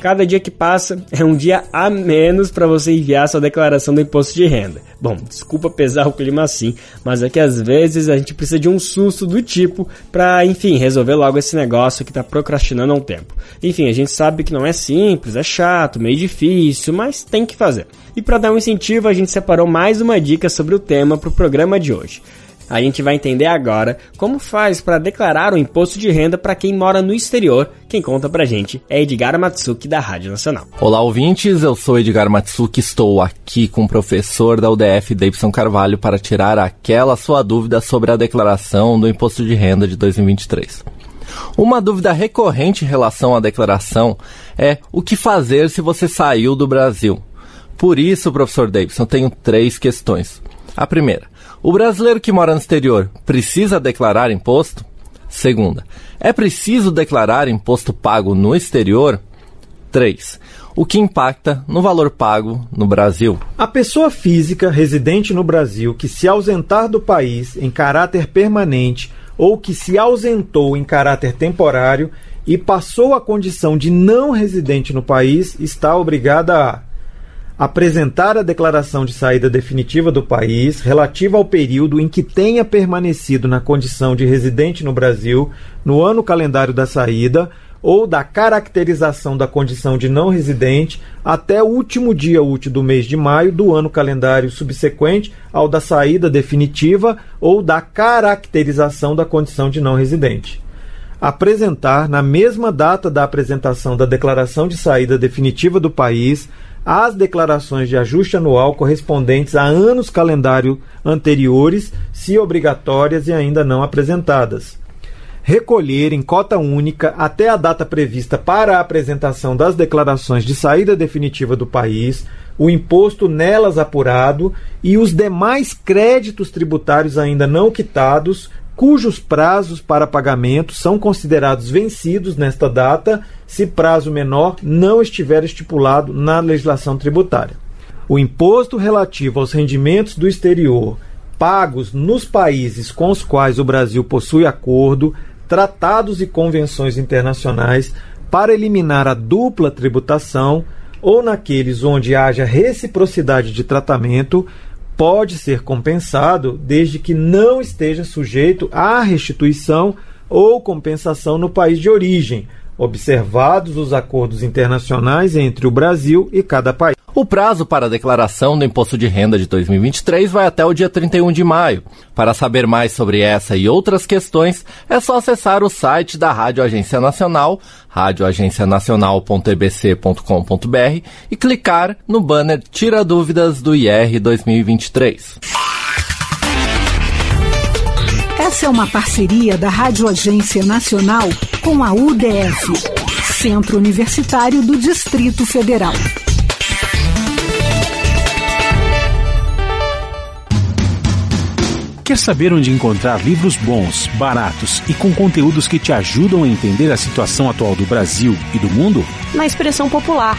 S1: Cada dia que passa é um dia a menos para você enviar sua declaração do imposto de renda. Bom, desculpa pesar o clima assim, mas é que às vezes a gente precisa de um susto do tipo para, enfim, resolver logo esse negócio que está procrastinando há um tempo. Enfim, a gente sabe que não é simples, é chato, meio difícil, mas tem que fazer. E para dar um incentivo, a gente separou mais uma dica sobre o tema para o programa de hoje. A gente vai entender agora como faz para declarar o imposto de renda para quem mora no exterior. Quem conta pra gente é Edgar Matsuki da Rádio Nacional.
S10: Olá, ouvintes. Eu sou Edgar Matsuki. Estou aqui com o professor da UDF, Davidson Carvalho, para tirar aquela sua dúvida sobre a declaração do imposto de renda de 2023. Uma dúvida recorrente em relação à declaração é o que fazer se você saiu do Brasil. Por isso, professor Davidson, tenho três questões. A primeira, o brasileiro que mora no exterior precisa declarar imposto? Segunda, é preciso declarar imposto pago no exterior? 3. O que impacta no valor pago no Brasil.
S11: A pessoa física residente no Brasil que se ausentar do país em caráter permanente ou que se ausentou em caráter temporário e passou a condição de não residente no país está obrigada a apresentar a declaração de saída definitiva do país relativa ao período em que tenha permanecido na condição de residente no Brasil no ano calendário da saída ou da caracterização da condição de não residente até o último dia útil do mês de maio do ano calendário subsequente ao da saída definitiva ou da caracterização da condição de não residente. Apresentar, na mesma data da apresentação da declaração de saída definitiva do país, as declarações de ajuste anual correspondentes a anos calendário anteriores, se obrigatórias e ainda não apresentadas. Recolher em cota única até a data prevista para a apresentação das declarações de saída definitiva do país, o imposto nelas apurado e os demais créditos tributários ainda não quitados, cujos prazos para pagamento são considerados vencidos nesta data, se prazo menor não estiver estipulado na legislação tributária. O imposto relativo aos rendimentos do exterior pagos nos países com os quais o Brasil possui acordo, tratados e convenções internacionais para eliminar a dupla tributação ou naqueles onde haja reciprocidade de tratamento pode ser compensado desde que não esteja sujeito à restituição ou compensação no país de origem, observados os acordos internacionais entre o Brasil e cada país.
S10: O prazo para a declaração do imposto de renda de 2023 vai até o dia 31 de maio. Para saber mais sobre essa e outras questões, é só acessar o site da Rádio Agência Nacional, radioagencianacional.ebc.com.br e clicar no banner Tira Dúvidas do IR 2023.
S12: Essa é uma parceria da Rádio Agência Nacional com a UDF, Centro Universitário do Distrito Federal.
S13: Quer saber onde encontrar livros bons, baratos e com conteúdos que te ajudam a entender a situação atual do Brasil e do mundo?
S14: Na Expressão Popular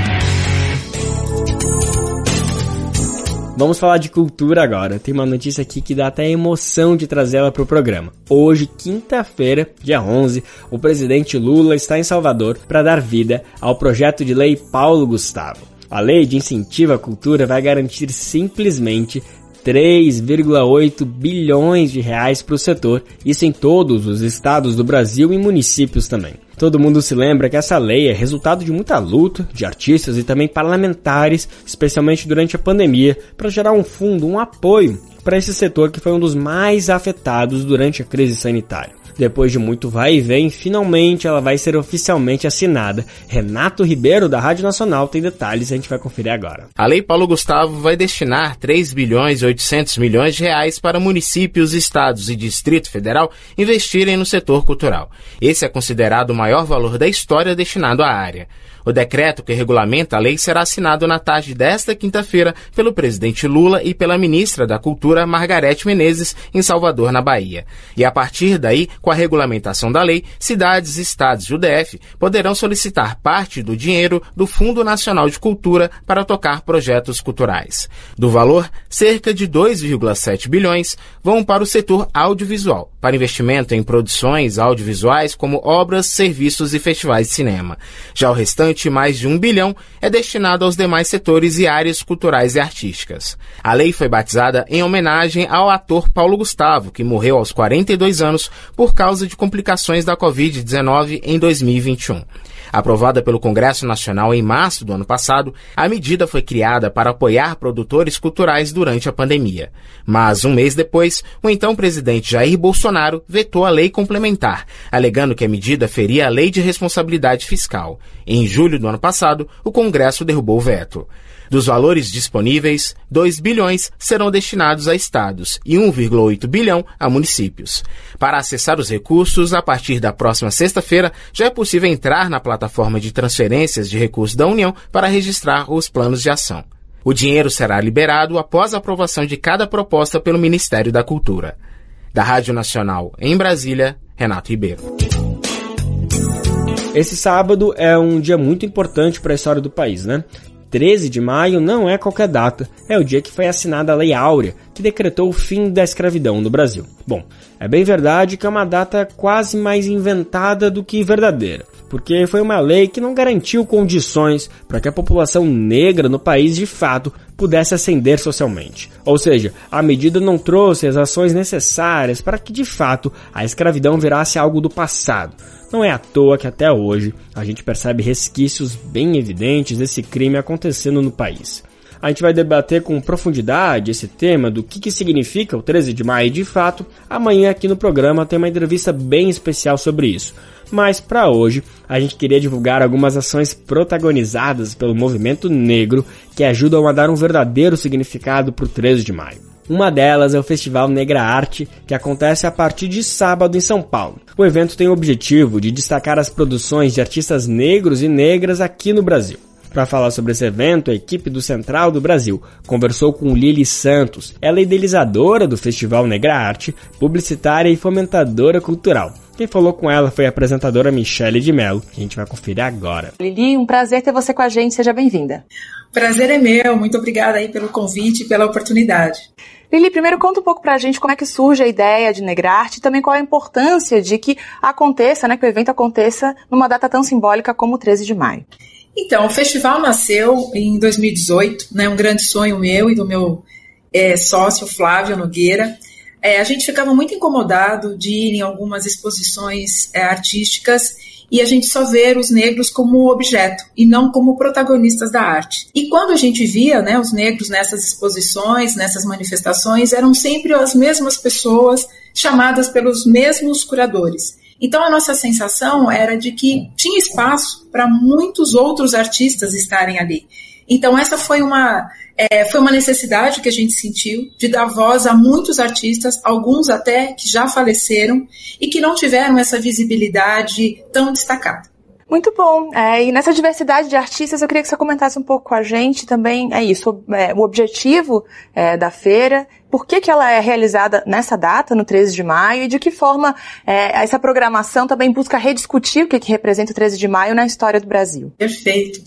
S1: Vamos falar de cultura agora. Tem uma notícia aqui que dá até emoção de trazê-la para o programa. Hoje, quinta-feira, dia 11, o presidente Lula está em Salvador para dar vida ao projeto de lei Paulo Gustavo. A lei de incentivo à cultura vai garantir simplesmente 3,8 bilhões de reais para o setor, isso em todos os estados do Brasil e municípios também. Todo mundo se lembra que essa lei é resultado de muita luta de artistas e também parlamentares, especialmente durante a pandemia, para gerar um fundo, um apoio para esse setor que foi um dos mais afetados durante a crise sanitária. Depois de muito vai e vem, finalmente ela vai ser oficialmente assinada. Renato Ribeiro, da Rádio Nacional, tem detalhes a gente vai conferir agora.
S15: A Lei Paulo Gustavo vai destinar 3 bilhões e 800 milhões de reais para municípios, estados e Distrito Federal investirem no setor cultural. Esse é considerado o maior valor da história destinado à área. O decreto que regulamenta a lei será assinado na tarde desta quinta-feira pelo presidente Lula e pela ministra da Cultura, Margarete Menezes, em Salvador, na Bahia. E a partir daí, com a regulamentação da lei, cidades, estados e o DF poderão solicitar parte do dinheiro do Fundo Nacional de Cultura para tocar projetos culturais. Do valor, cerca de 2,7 bilhões vão para o setor audiovisual, para investimento em produções audiovisuais como obras, serviços e festivais de cinema. Já o restante mais de um bilhão, é destinado aos demais setores e áreas culturais e artísticas. A lei foi batizada em homenagem ao ator Paulo Gustavo, que morreu aos 42 anos por causa de complicações da Covid-19 em 2021. Aprovada pelo Congresso Nacional em março do ano passado, a medida foi criada para apoiar produtores culturais durante a pandemia. Mas, um mês depois, o então presidente Jair Bolsonaro vetou a lei complementar, alegando que a medida feria a lei de responsabilidade fiscal. Em julho julho do ano passado, o Congresso derrubou o veto. Dos valores disponíveis, 2 bilhões serão destinados a estados e 1,8 bilhão a municípios. Para acessar os recursos, a partir da próxima sexta-feira, já é possível entrar na plataforma de transferências de recursos da União para registrar os planos de ação. O dinheiro será liberado após a aprovação de cada proposta pelo Ministério da Cultura. Da Rádio Nacional em Brasília, Renato Ribeiro.
S1: Esse sábado é um dia muito importante para a história do país, né? 13 de maio não é qualquer data, é o dia que foi assinada a Lei Áurea, que decretou o fim da escravidão no Brasil. Bom, é bem verdade que é uma data quase mais inventada do que verdadeira, porque foi uma lei que não garantiu condições para que a população negra no país de fato pudesse ascender socialmente. Ou seja, a medida não trouxe as ações necessárias para que de fato a escravidão virasse algo do passado. Não é à toa que até hoje a gente percebe resquícios bem evidentes desse crime acontecendo no país. A gente vai debater com profundidade esse tema do que, que significa o 13 de maio de fato. Amanhã aqui no programa tem uma entrevista bem especial sobre isso. Mas para hoje, a gente queria divulgar algumas ações protagonizadas pelo movimento negro que ajudam a dar um verdadeiro significado para o 13 de maio. Uma delas é o Festival Negra Arte, que acontece a partir de sábado em São Paulo. O evento tem o objetivo de destacar as produções de artistas negros e negras aqui no Brasil. Para falar sobre esse evento, a equipe do Central do Brasil conversou com Lili Santos. Ela é idealizadora do Festival Negra Arte, publicitária e fomentadora cultural. Quem falou com ela foi a apresentadora Michele de Mello, que a gente vai conferir agora.
S16: Lili, um prazer ter você com a gente, seja bem-vinda.
S17: Prazer é meu, muito obrigada aí pelo convite e pela oportunidade.
S16: Lili, primeiro conta um pouco pra gente como é que surge a ideia de Negrarte e também qual a importância de que aconteça, né, que o evento aconteça numa data tão simbólica como o 13 de maio.
S17: Então, o festival nasceu em 2018, né, um grande sonho meu e do meu é, sócio Flávio Nogueira. É, a gente ficava muito incomodado de ir em algumas exposições é, artísticas e a gente só ver os negros como objeto e não como protagonistas da arte. E quando a gente via né, os negros nessas exposições, nessas manifestações, eram sempre as mesmas pessoas chamadas pelos mesmos curadores. Então a nossa sensação era de que tinha espaço para muitos outros artistas estarem ali. Então essa foi uma é, foi uma necessidade que a gente sentiu de dar voz a muitos artistas, alguns até que já faleceram e que não tiveram essa visibilidade tão destacada.
S16: Muito bom. É, e nessa diversidade de artistas, eu queria que você comentasse um pouco com a gente também, é isso, é, o objetivo é, da feira, por que, que ela é realizada nessa data, no 13 de maio, e de que forma é, essa programação também busca rediscutir o que, que representa o 13 de maio na história do Brasil.
S17: Perfeito.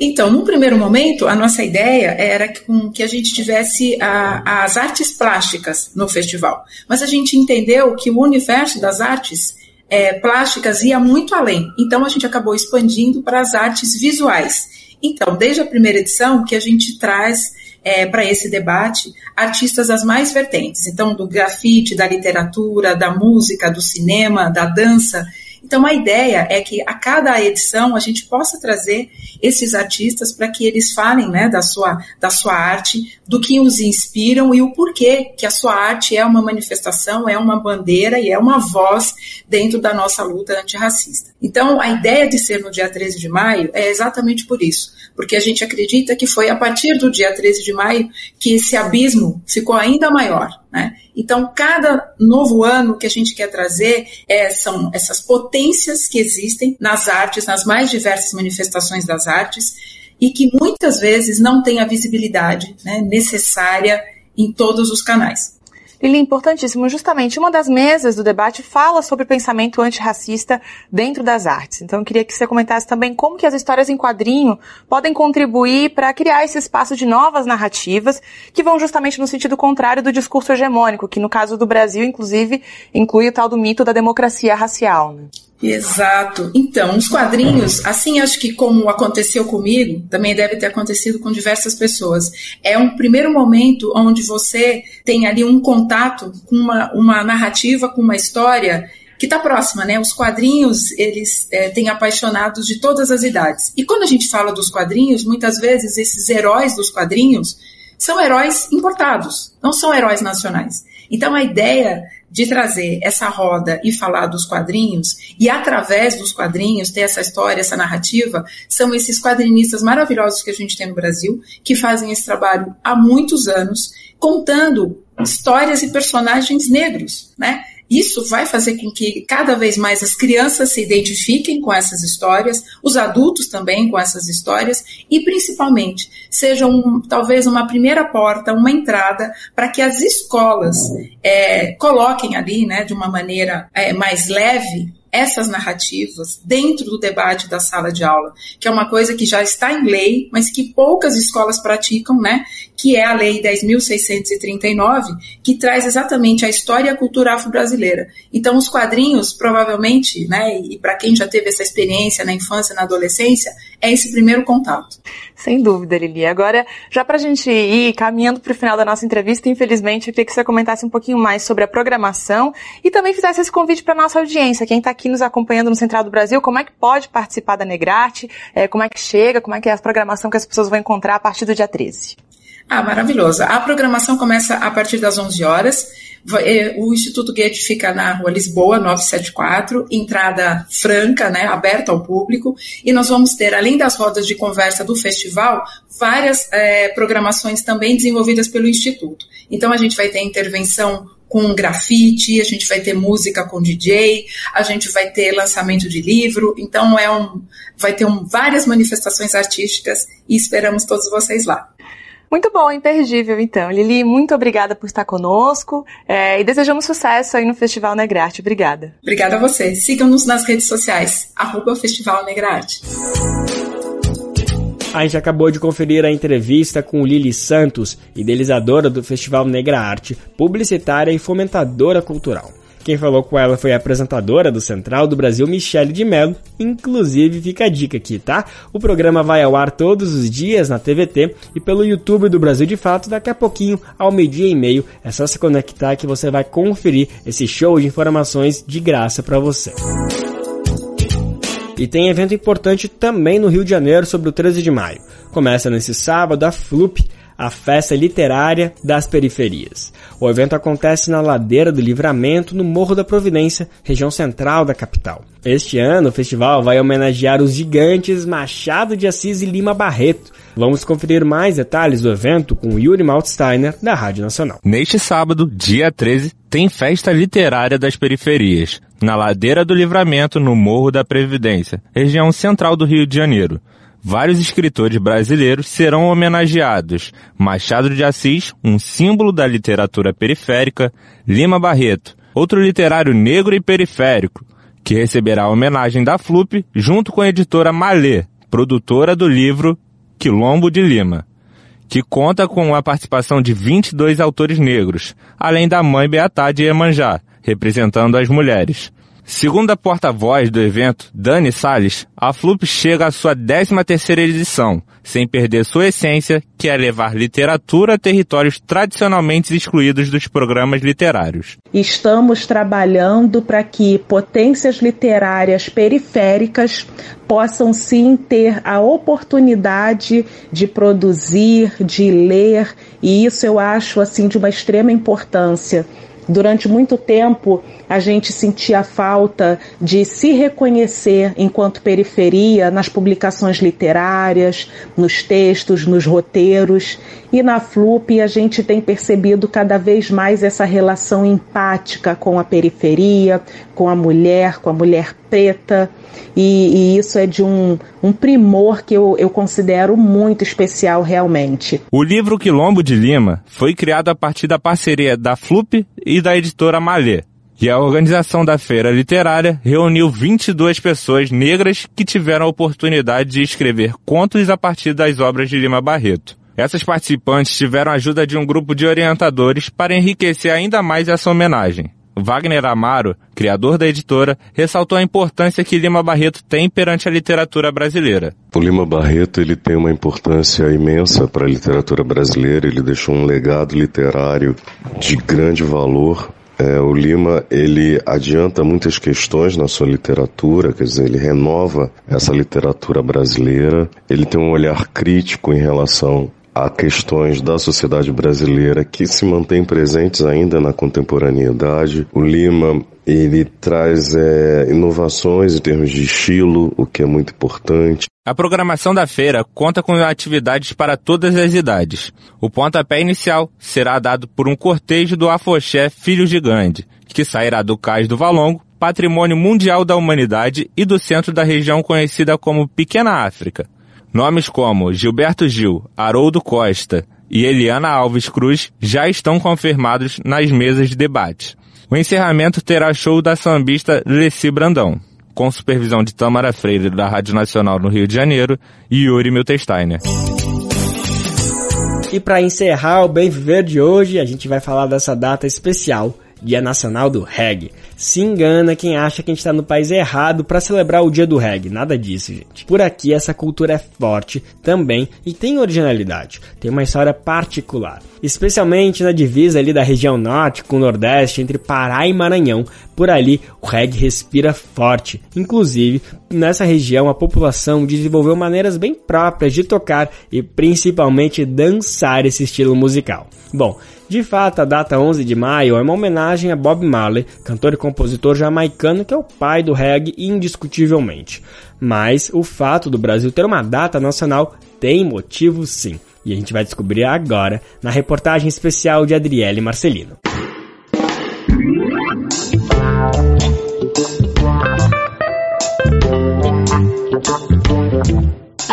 S17: Então, num primeiro momento, a nossa ideia era que a gente tivesse a, as artes plásticas no festival. Mas a gente entendeu que o universo das artes é, plásticas ia muito além. Então, a gente acabou expandindo para as artes visuais. Então, desde a primeira edição, que a gente traz é, para esse debate artistas das mais vertentes. Então, do grafite, da literatura, da música, do cinema, da dança. Então, a ideia é que a cada edição a gente possa trazer esses artistas para que eles falem né, da, sua, da sua arte, do que os inspiram e o porquê que a sua arte é uma manifestação, é uma bandeira e é uma voz dentro da nossa luta antirracista. Então, a ideia de ser no dia 13 de maio é exatamente por isso, porque a gente acredita que foi a partir do dia 13 de maio que esse abismo ficou ainda maior. Né? Então, cada novo ano que a gente quer trazer é, são essas potências que existem nas artes, nas mais diversas manifestações das artes, e que muitas vezes não têm a visibilidade né, necessária em todos os canais.
S16: Lili, importantíssimo. Justamente uma das mesas do debate fala sobre pensamento antirracista dentro das artes. Então eu queria que você comentasse também como que as histórias em quadrinho podem contribuir para criar esse espaço de novas narrativas que vão justamente no sentido contrário do discurso hegemônico, que no caso do Brasil, inclusive, inclui o tal do mito da democracia racial. Né?
S17: Exato. Então, os quadrinhos, assim acho que como aconteceu comigo, também deve ter acontecido com diversas pessoas. É um primeiro momento onde você tem ali um contato com uma, uma narrativa, com uma história que está próxima, né? Os quadrinhos, eles é, têm apaixonados de todas as idades. E quando a gente fala dos quadrinhos, muitas vezes esses heróis dos quadrinhos são heróis importados, não são heróis nacionais. Então a ideia de trazer essa roda e falar dos quadrinhos, e através dos quadrinhos ter essa história, essa narrativa, são esses quadrinistas maravilhosos que a gente tem no Brasil, que fazem esse trabalho há muitos anos, contando histórias e personagens negros, né? Isso vai fazer com que cada vez mais as crianças se identifiquem com essas histórias, os adultos também com essas histórias e principalmente seja um, talvez uma primeira porta, uma entrada para que as escolas é, coloquem ali, né, de uma maneira é, mais leve essas narrativas dentro do debate da sala de aula, que é uma coisa que já está em lei, mas que poucas escolas praticam, né? Que é a Lei 10.639, que traz exatamente a história e a cultura afro-brasileira. Então, os quadrinhos, provavelmente, né? E para quem já teve essa experiência na infância na adolescência, é esse primeiro contato.
S16: Sem dúvida, Lili. Agora, já para a gente ir caminhando para o final da nossa entrevista, infelizmente, eu queria que você comentasse um pouquinho mais sobre a programação e também fizesse esse convite para nossa audiência. Quem está aqui nos acompanhando no Central do Brasil, como é que pode participar da Negrarte, é, como é que chega, como é que é a programação que as pessoas vão encontrar a partir do dia 13.
S17: Ah, maravilhoso. A programação começa a partir das 11 horas. É, o Instituto Goethe fica na rua Lisboa, 974, entrada franca, né, aberta ao público, e nós vamos ter, além das rodas de conversa do festival, várias é, programações também desenvolvidas pelo Instituto. Então a gente vai ter intervenção com grafite, a gente vai ter música com DJ, a gente vai ter lançamento de livro, então é um, vai ter um, várias manifestações artísticas e esperamos todos vocês lá.
S16: Muito bom, imperdível então. Lili, muito obrigada por estar conosco é, e desejamos sucesso aí no Festival Negrarte. Obrigada.
S17: Obrigada a você. Sigam-nos nas redes sociais, arroba Festival Negrarte.
S1: A gente acabou de conferir a entrevista com Lili Santos, idealizadora do Festival Negra Arte, publicitária e fomentadora cultural. Quem falou com ela foi a apresentadora do Central do Brasil, Michele de Mello. Inclusive, fica a dica aqui, tá? O programa vai ao ar todos os dias na TVT e pelo YouTube do Brasil de Fato daqui a pouquinho, ao meio-dia e meio. É só se conectar que você vai conferir esse show de informações de graça para você. E tem evento importante também no Rio de Janeiro sobre o 13 de maio. Começa nesse sábado a FLUP, a Festa Literária das Periferias. O evento acontece na Ladeira do Livramento, no Morro da Providência, região central da capital. Este ano, o festival vai homenagear os gigantes Machado de Assis e Lima Barreto. Vamos conferir mais detalhes do evento com Yuri Maltsteiner, da Rádio Nacional.
S18: Neste sábado, dia 13, tem Festa Literária das Periferias, na Ladeira do Livramento, no Morro da Previdência, região central do Rio de Janeiro vários escritores brasileiros serão homenageados. Machado de Assis, um símbolo da literatura periférica, Lima Barreto, outro literário negro e periférico, que receberá a homenagem da FLUP junto com a editora Malê, produtora do livro Quilombo de Lima, que conta com a participação de 22 autores negros, além da mãe Beatá de Emanjá, representando as mulheres. Segundo a porta-voz do evento, Dani Salles, a FLUP chega à sua 13ª edição, sem perder sua essência, que é levar literatura a territórios tradicionalmente excluídos dos programas literários.
S19: Estamos trabalhando para que potências literárias periféricas possam sim ter a oportunidade de produzir, de ler, e isso eu acho assim de uma extrema importância Durante muito tempo, a gente sentia falta de se reconhecer enquanto periferia nas publicações literárias, nos textos, nos roteiros. E na FLUP a gente tem percebido cada vez mais essa relação empática com a periferia, com a mulher, com a mulher preta. E, e, isso é de um, um primor que eu, eu considero muito especial realmente.
S18: O livro Quilombo de Lima foi criado a partir da parceria da FLUP e da editora Malê. E a organização da feira literária reuniu 22 pessoas negras que tiveram a oportunidade de escrever contos a partir das obras de Lima Barreto. Essas participantes tiveram a ajuda de um grupo de orientadores para enriquecer ainda mais essa homenagem. Wagner Amaro, criador da editora, ressaltou a importância que Lima Barreto tem perante a literatura brasileira.
S20: O Lima Barreto ele tem uma importância imensa para a literatura brasileira. Ele deixou um legado literário de grande valor é, o Lima ele adianta muitas questões na sua literatura, quer dizer, ele renova essa literatura brasileira. Ele tem um olhar crítico em relação a questões da sociedade brasileira que se mantêm presentes ainda na contemporaneidade. O Lima ele traz é, inovações em termos de estilo, o que é muito importante.
S18: A programação da feira conta com atividades para todas as idades. O pontapé inicial será dado por um cortejo do afoxé Filho Gigante, que sairá do Cais do Valongo, patrimônio mundial da humanidade e do centro da região conhecida como Pequena África. Nomes como Gilberto Gil, Haroldo Costa e Eliana Alves Cruz já estão confirmados nas mesas de debate. O encerramento terá show da sambista Leci Brandão, com supervisão de Tamara Freire da Rádio Nacional no Rio de Janeiro e Yuri Miltensteiner.
S1: E para encerrar o Bem Viver de hoje, a gente vai falar dessa data especial Dia Nacional do Reggae. Se engana quem acha que a gente está no país errado para celebrar o Dia do Reggae. Nada disso, gente. Por aqui essa cultura é forte também e tem originalidade. Tem uma história particular. Especialmente na divisa ali da região norte com o nordeste, entre Pará e Maranhão. Por ali o reggae respira forte. Inclusive, nessa região a população desenvolveu maneiras bem próprias de tocar e principalmente dançar esse estilo musical. Bom, de fato, a data 11 de maio é uma homenagem a Bob Marley, cantor e compositor jamaicano que é o pai do reggae indiscutivelmente. Mas o fato do Brasil ter uma data nacional tem motivo sim. E a gente vai descobrir agora na reportagem especial de Adriele Marcelino.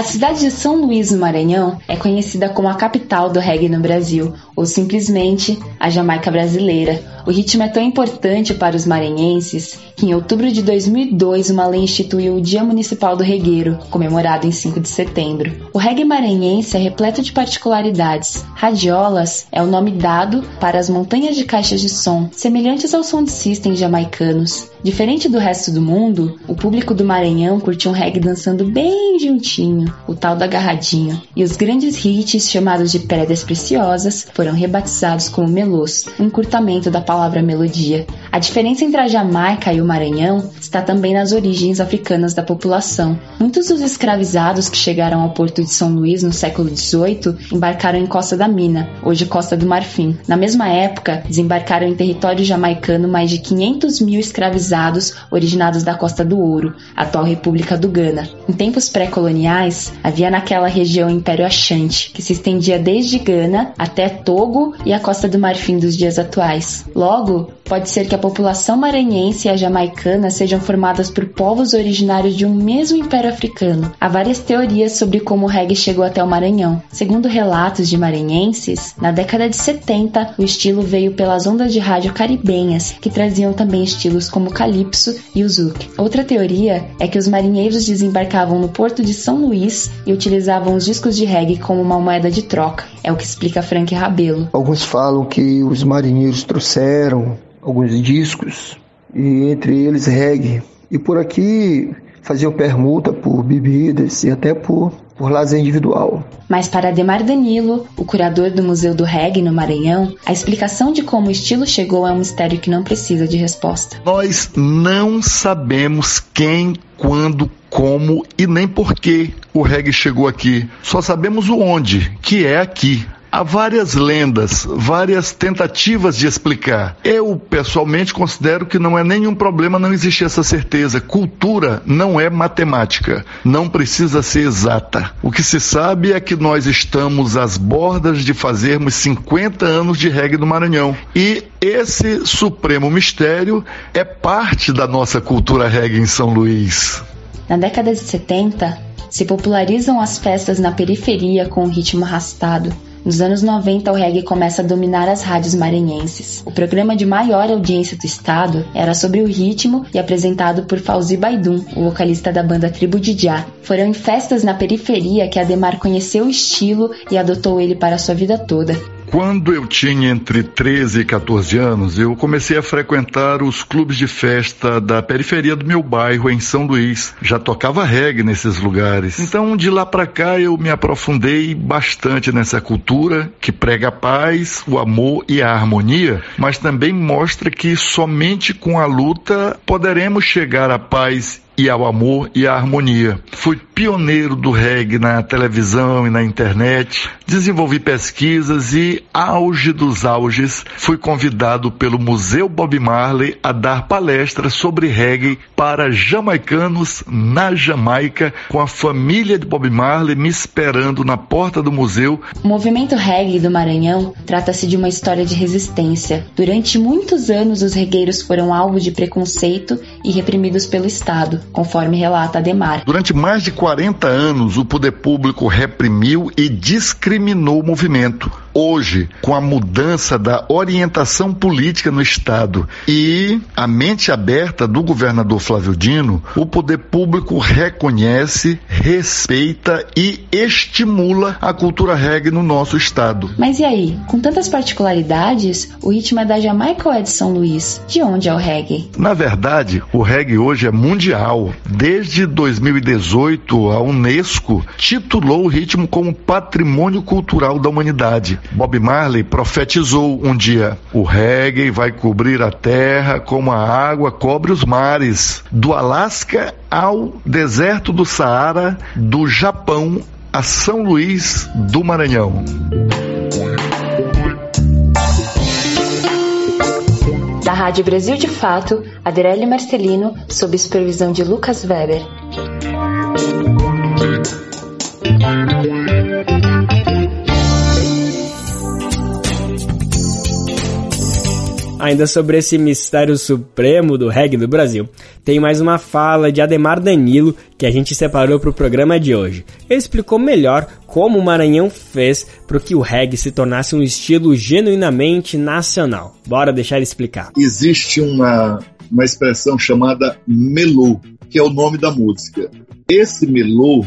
S21: A cidade de São Luís, no Maranhão, é conhecida como a capital do reggae no Brasil, ou simplesmente a Jamaica brasileira. O ritmo é tão importante para os maranhenses que em outubro de 2002 uma lei instituiu o Dia Municipal do Regueiro, comemorado em 5 de setembro. O reggae maranhense é repleto de particularidades. Radiolas é o nome dado para as montanhas de caixas de som, semelhantes ao som de system jamaicanos. Diferente do resto do mundo, o público do Maranhão curte um reggae dançando bem juntinho, o tal do agarradinho, e os grandes hits chamados de Pedras Preciosas foram rebatizados como melôs, um encurtamento da palavra melodia. A diferença entre a Jamaica e o Maranhão está também nas origens africanas da população. Muitos dos escravizados que chegaram ao porto de São Luís no século XVIII embarcaram em Costa da Mina, hoje Costa do Marfim. Na mesma época, desembarcaram em território jamaicano mais de 500 mil escravizados originados da Costa do Ouro, atual República do Ghana. Em tempos pré-coloniais, havia naquela região o Império Achante, que se estendia desde Gana até Togo e a Costa do Marfim dos dias atuais. Logo, pode ser que a população maranhense e a jamaicana sejam formadas por povos originários de um mesmo império africano. Há várias teorias sobre como o reggae chegou até o Maranhão. Segundo relatos de maranhenses, na década de 70, o estilo veio pelas ondas de rádio caribenhas, que traziam também estilos como calypso e o zouk. Outra teoria é que os marinheiros desembarcavam no porto de São Luís e utilizavam os discos de reggae como uma moeda de troca. É o que explica Frank Rabelo.
S22: Alguns falam que os marinheiros trouxeram alguns discos e entre eles reggae. E por aqui faziam permuta por bebidas e até por, por lazer individual.
S21: Mas para Ademar Danilo, o curador do Museu do Reggae no Maranhão, a explicação de como o estilo chegou é um mistério que não precisa de resposta.
S23: Nós não sabemos quem, quando, como e nem por que o reggae chegou aqui. Só sabemos o onde, que é aqui. Há várias lendas, várias tentativas de explicar. Eu, pessoalmente, considero que não é nenhum problema não existir essa certeza. Cultura não é matemática, não precisa ser exata. O que se sabe é que nós estamos às bordas de fazermos 50 anos de reggae no Maranhão. E esse supremo mistério é parte da nossa cultura reggae em São Luís.
S21: Na década de 70, se popularizam as festas na periferia com o ritmo arrastado. Nos anos 90, o reggae começa a dominar as rádios maranhenses. O programa de maior audiência do estado era sobre o ritmo e apresentado por Fauzi Baidum, o vocalista da banda Tribo de Já. Foram em festas na periferia que Ademar conheceu o estilo e adotou ele para sua vida toda.
S23: Quando eu tinha entre 13 e 14 anos, eu comecei a frequentar os clubes de festa da periferia do meu bairro, em São Luís. Já tocava reggae nesses lugares. Então, de lá para cá, eu me aprofundei bastante nessa cultura que prega a paz, o amor e a harmonia, mas também mostra que somente com a luta poderemos chegar à paz e ao amor e à harmonia. Fui pioneiro do reggae na televisão e na internet. Desenvolvi pesquisas e, auge dos auges, fui convidado pelo Museu Bob Marley a dar palestras sobre reggae para jamaicanos na Jamaica, com a família de Bob Marley me esperando na porta do museu.
S21: O movimento reggae do Maranhão trata-se de uma história de resistência. Durante muitos anos, os regueiros foram alvo de preconceito e reprimidos pelo Estado, conforme relata Ademar.
S23: Durante mais de 40 anos, o poder público reprimiu e discriminou o movimento. Hoje, com a mudança da orientação política no Estado e a mente aberta do governador Flávio Dino, o poder público reconhece, respeita e estimula a cultura reggae no nosso Estado.
S21: Mas e aí? Com tantas particularidades, o ritmo é da Jamaica ou é de São Luís? De onde é o reggae?
S23: Na verdade, o reggae hoje é mundial. Desde 2018, a Unesco titulou o ritmo como Patrimônio Cultural da Humanidade. Bob Marley profetizou um dia: o reggae vai cobrir a terra como a água cobre os mares, do Alasca ao deserto do Saara, do Japão a São Luís do Maranhão.
S21: Rádio Brasil de Fato, Adrele Marcelino, sob supervisão de Lucas Weber.
S1: Ainda sobre esse mistério supremo do reggae do Brasil, tem mais uma fala de Ademar Danilo que a gente separou para o programa de hoje. Ele explicou melhor como o Maranhão fez para que o reggae se tornasse um estilo genuinamente nacional. Bora deixar ele explicar.
S24: Existe uma, uma expressão chamada melô, que é o nome da música. Esse melô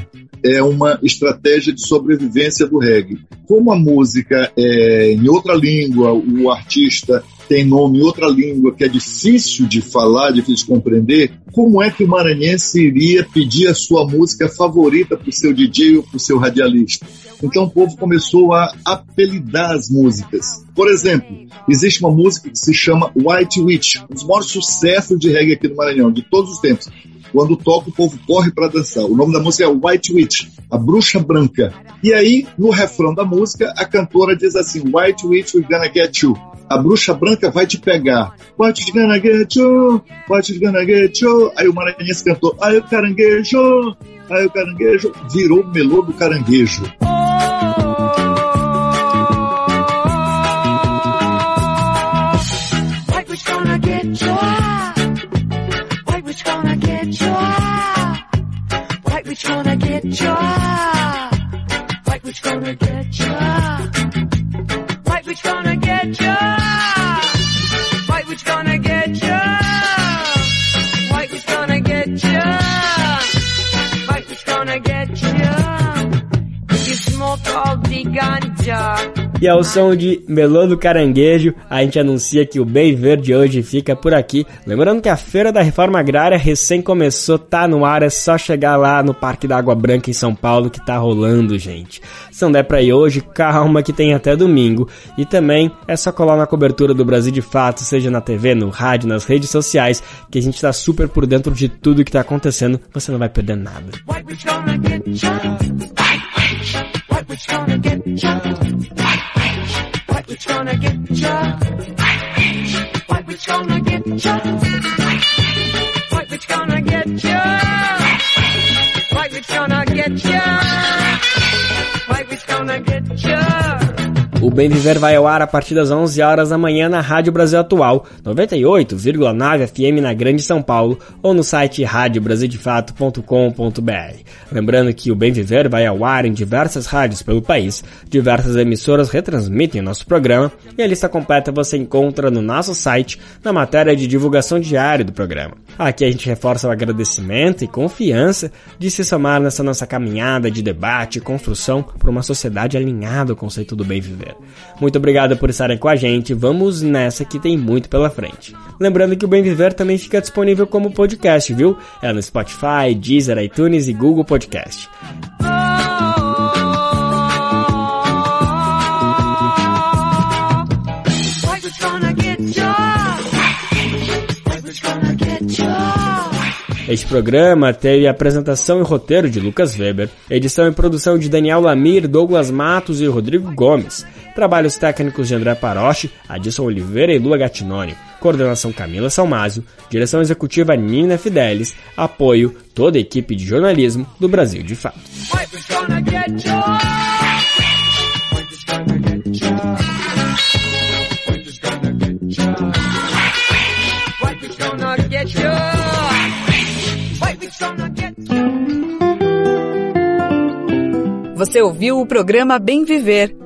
S24: é uma estratégia de sobrevivência do reggae. Como a música é em outra língua, o artista tem nome em outra língua que é difícil de falar, difícil de compreender, como é que o maranhense iria pedir a sua música favorita para o seu DJ ou para o seu radialista? Então o povo começou a apelidar as músicas. Por exemplo, existe uma música que se chama White Witch, um dos maiores sucessos de reggae aqui no Maranhão, de todos os tempos. Quando toca, o povo corre para dançar. O nome da música é White Witch, a bruxa branca. E aí, no refrão da música, a cantora diz assim: White Witch, we're gonna get you a bruxa branca vai te pegar. What you gonna get you? What you gonna get you? Aí o maranhense cantou, aí o caranguejo, aí o caranguejo, virou o melô do caranguejo.
S25: White witch gonna get you. Get you. White witch gonna get you. White witch gonna get you. White witch gonna get you.
S1: E ao som de Melô do Caranguejo, a gente anuncia que o Bem Verde hoje fica por aqui. Lembrando que a Feira da Reforma Agrária recém começou, tá no ar, é só chegar lá no Parque da Água Branca em São Paulo que tá rolando, gente. Se não der pra ir hoje, calma que tem até domingo. E também é só colar na cobertura do Brasil de Fato, seja na TV, no rádio, nas redes sociais, que a gente tá super por dentro de tudo que tá acontecendo, você não vai perder nada.
S25: Gonna get you. Gonna get you. White witch gonna get you. White witch gonna get you. White witch gonna get you. White witch gonna get you. White witch gonna get you.
S1: O Bem Viver vai ao ar a partir das 11 horas da manhã na Rádio Brasil Atual, 98,9 FM na Grande São Paulo ou no site radiobrasildefato.com.br. Lembrando que o Bem Viver vai ao ar em diversas rádios pelo país, diversas emissoras retransmitem nosso programa e a lista completa você encontra no nosso site na matéria de divulgação diária do programa. Aqui a gente reforça o agradecimento e confiança de se somar nessa nossa caminhada de debate e construção por uma sociedade alinhada ao conceito do bem viver. Muito obrigado por estarem com a gente. Vamos nessa que tem muito pela frente. Lembrando que o Bem Viver também fica disponível como podcast, viu? É no Spotify, Deezer, iTunes e Google Podcast. Este programa teve apresentação e roteiro de Lucas Weber, edição e produção de Daniel Lamir, Douglas Matos e Rodrigo Gomes, trabalhos técnicos de André Paroche, Adilson Oliveira e Lula Gatinoni, coordenação Camila Salmásio, direção executiva Nina Fidelis, apoio toda a equipe de jornalismo do Brasil de Fato.
S3: Você ouviu o programa Bem Viver,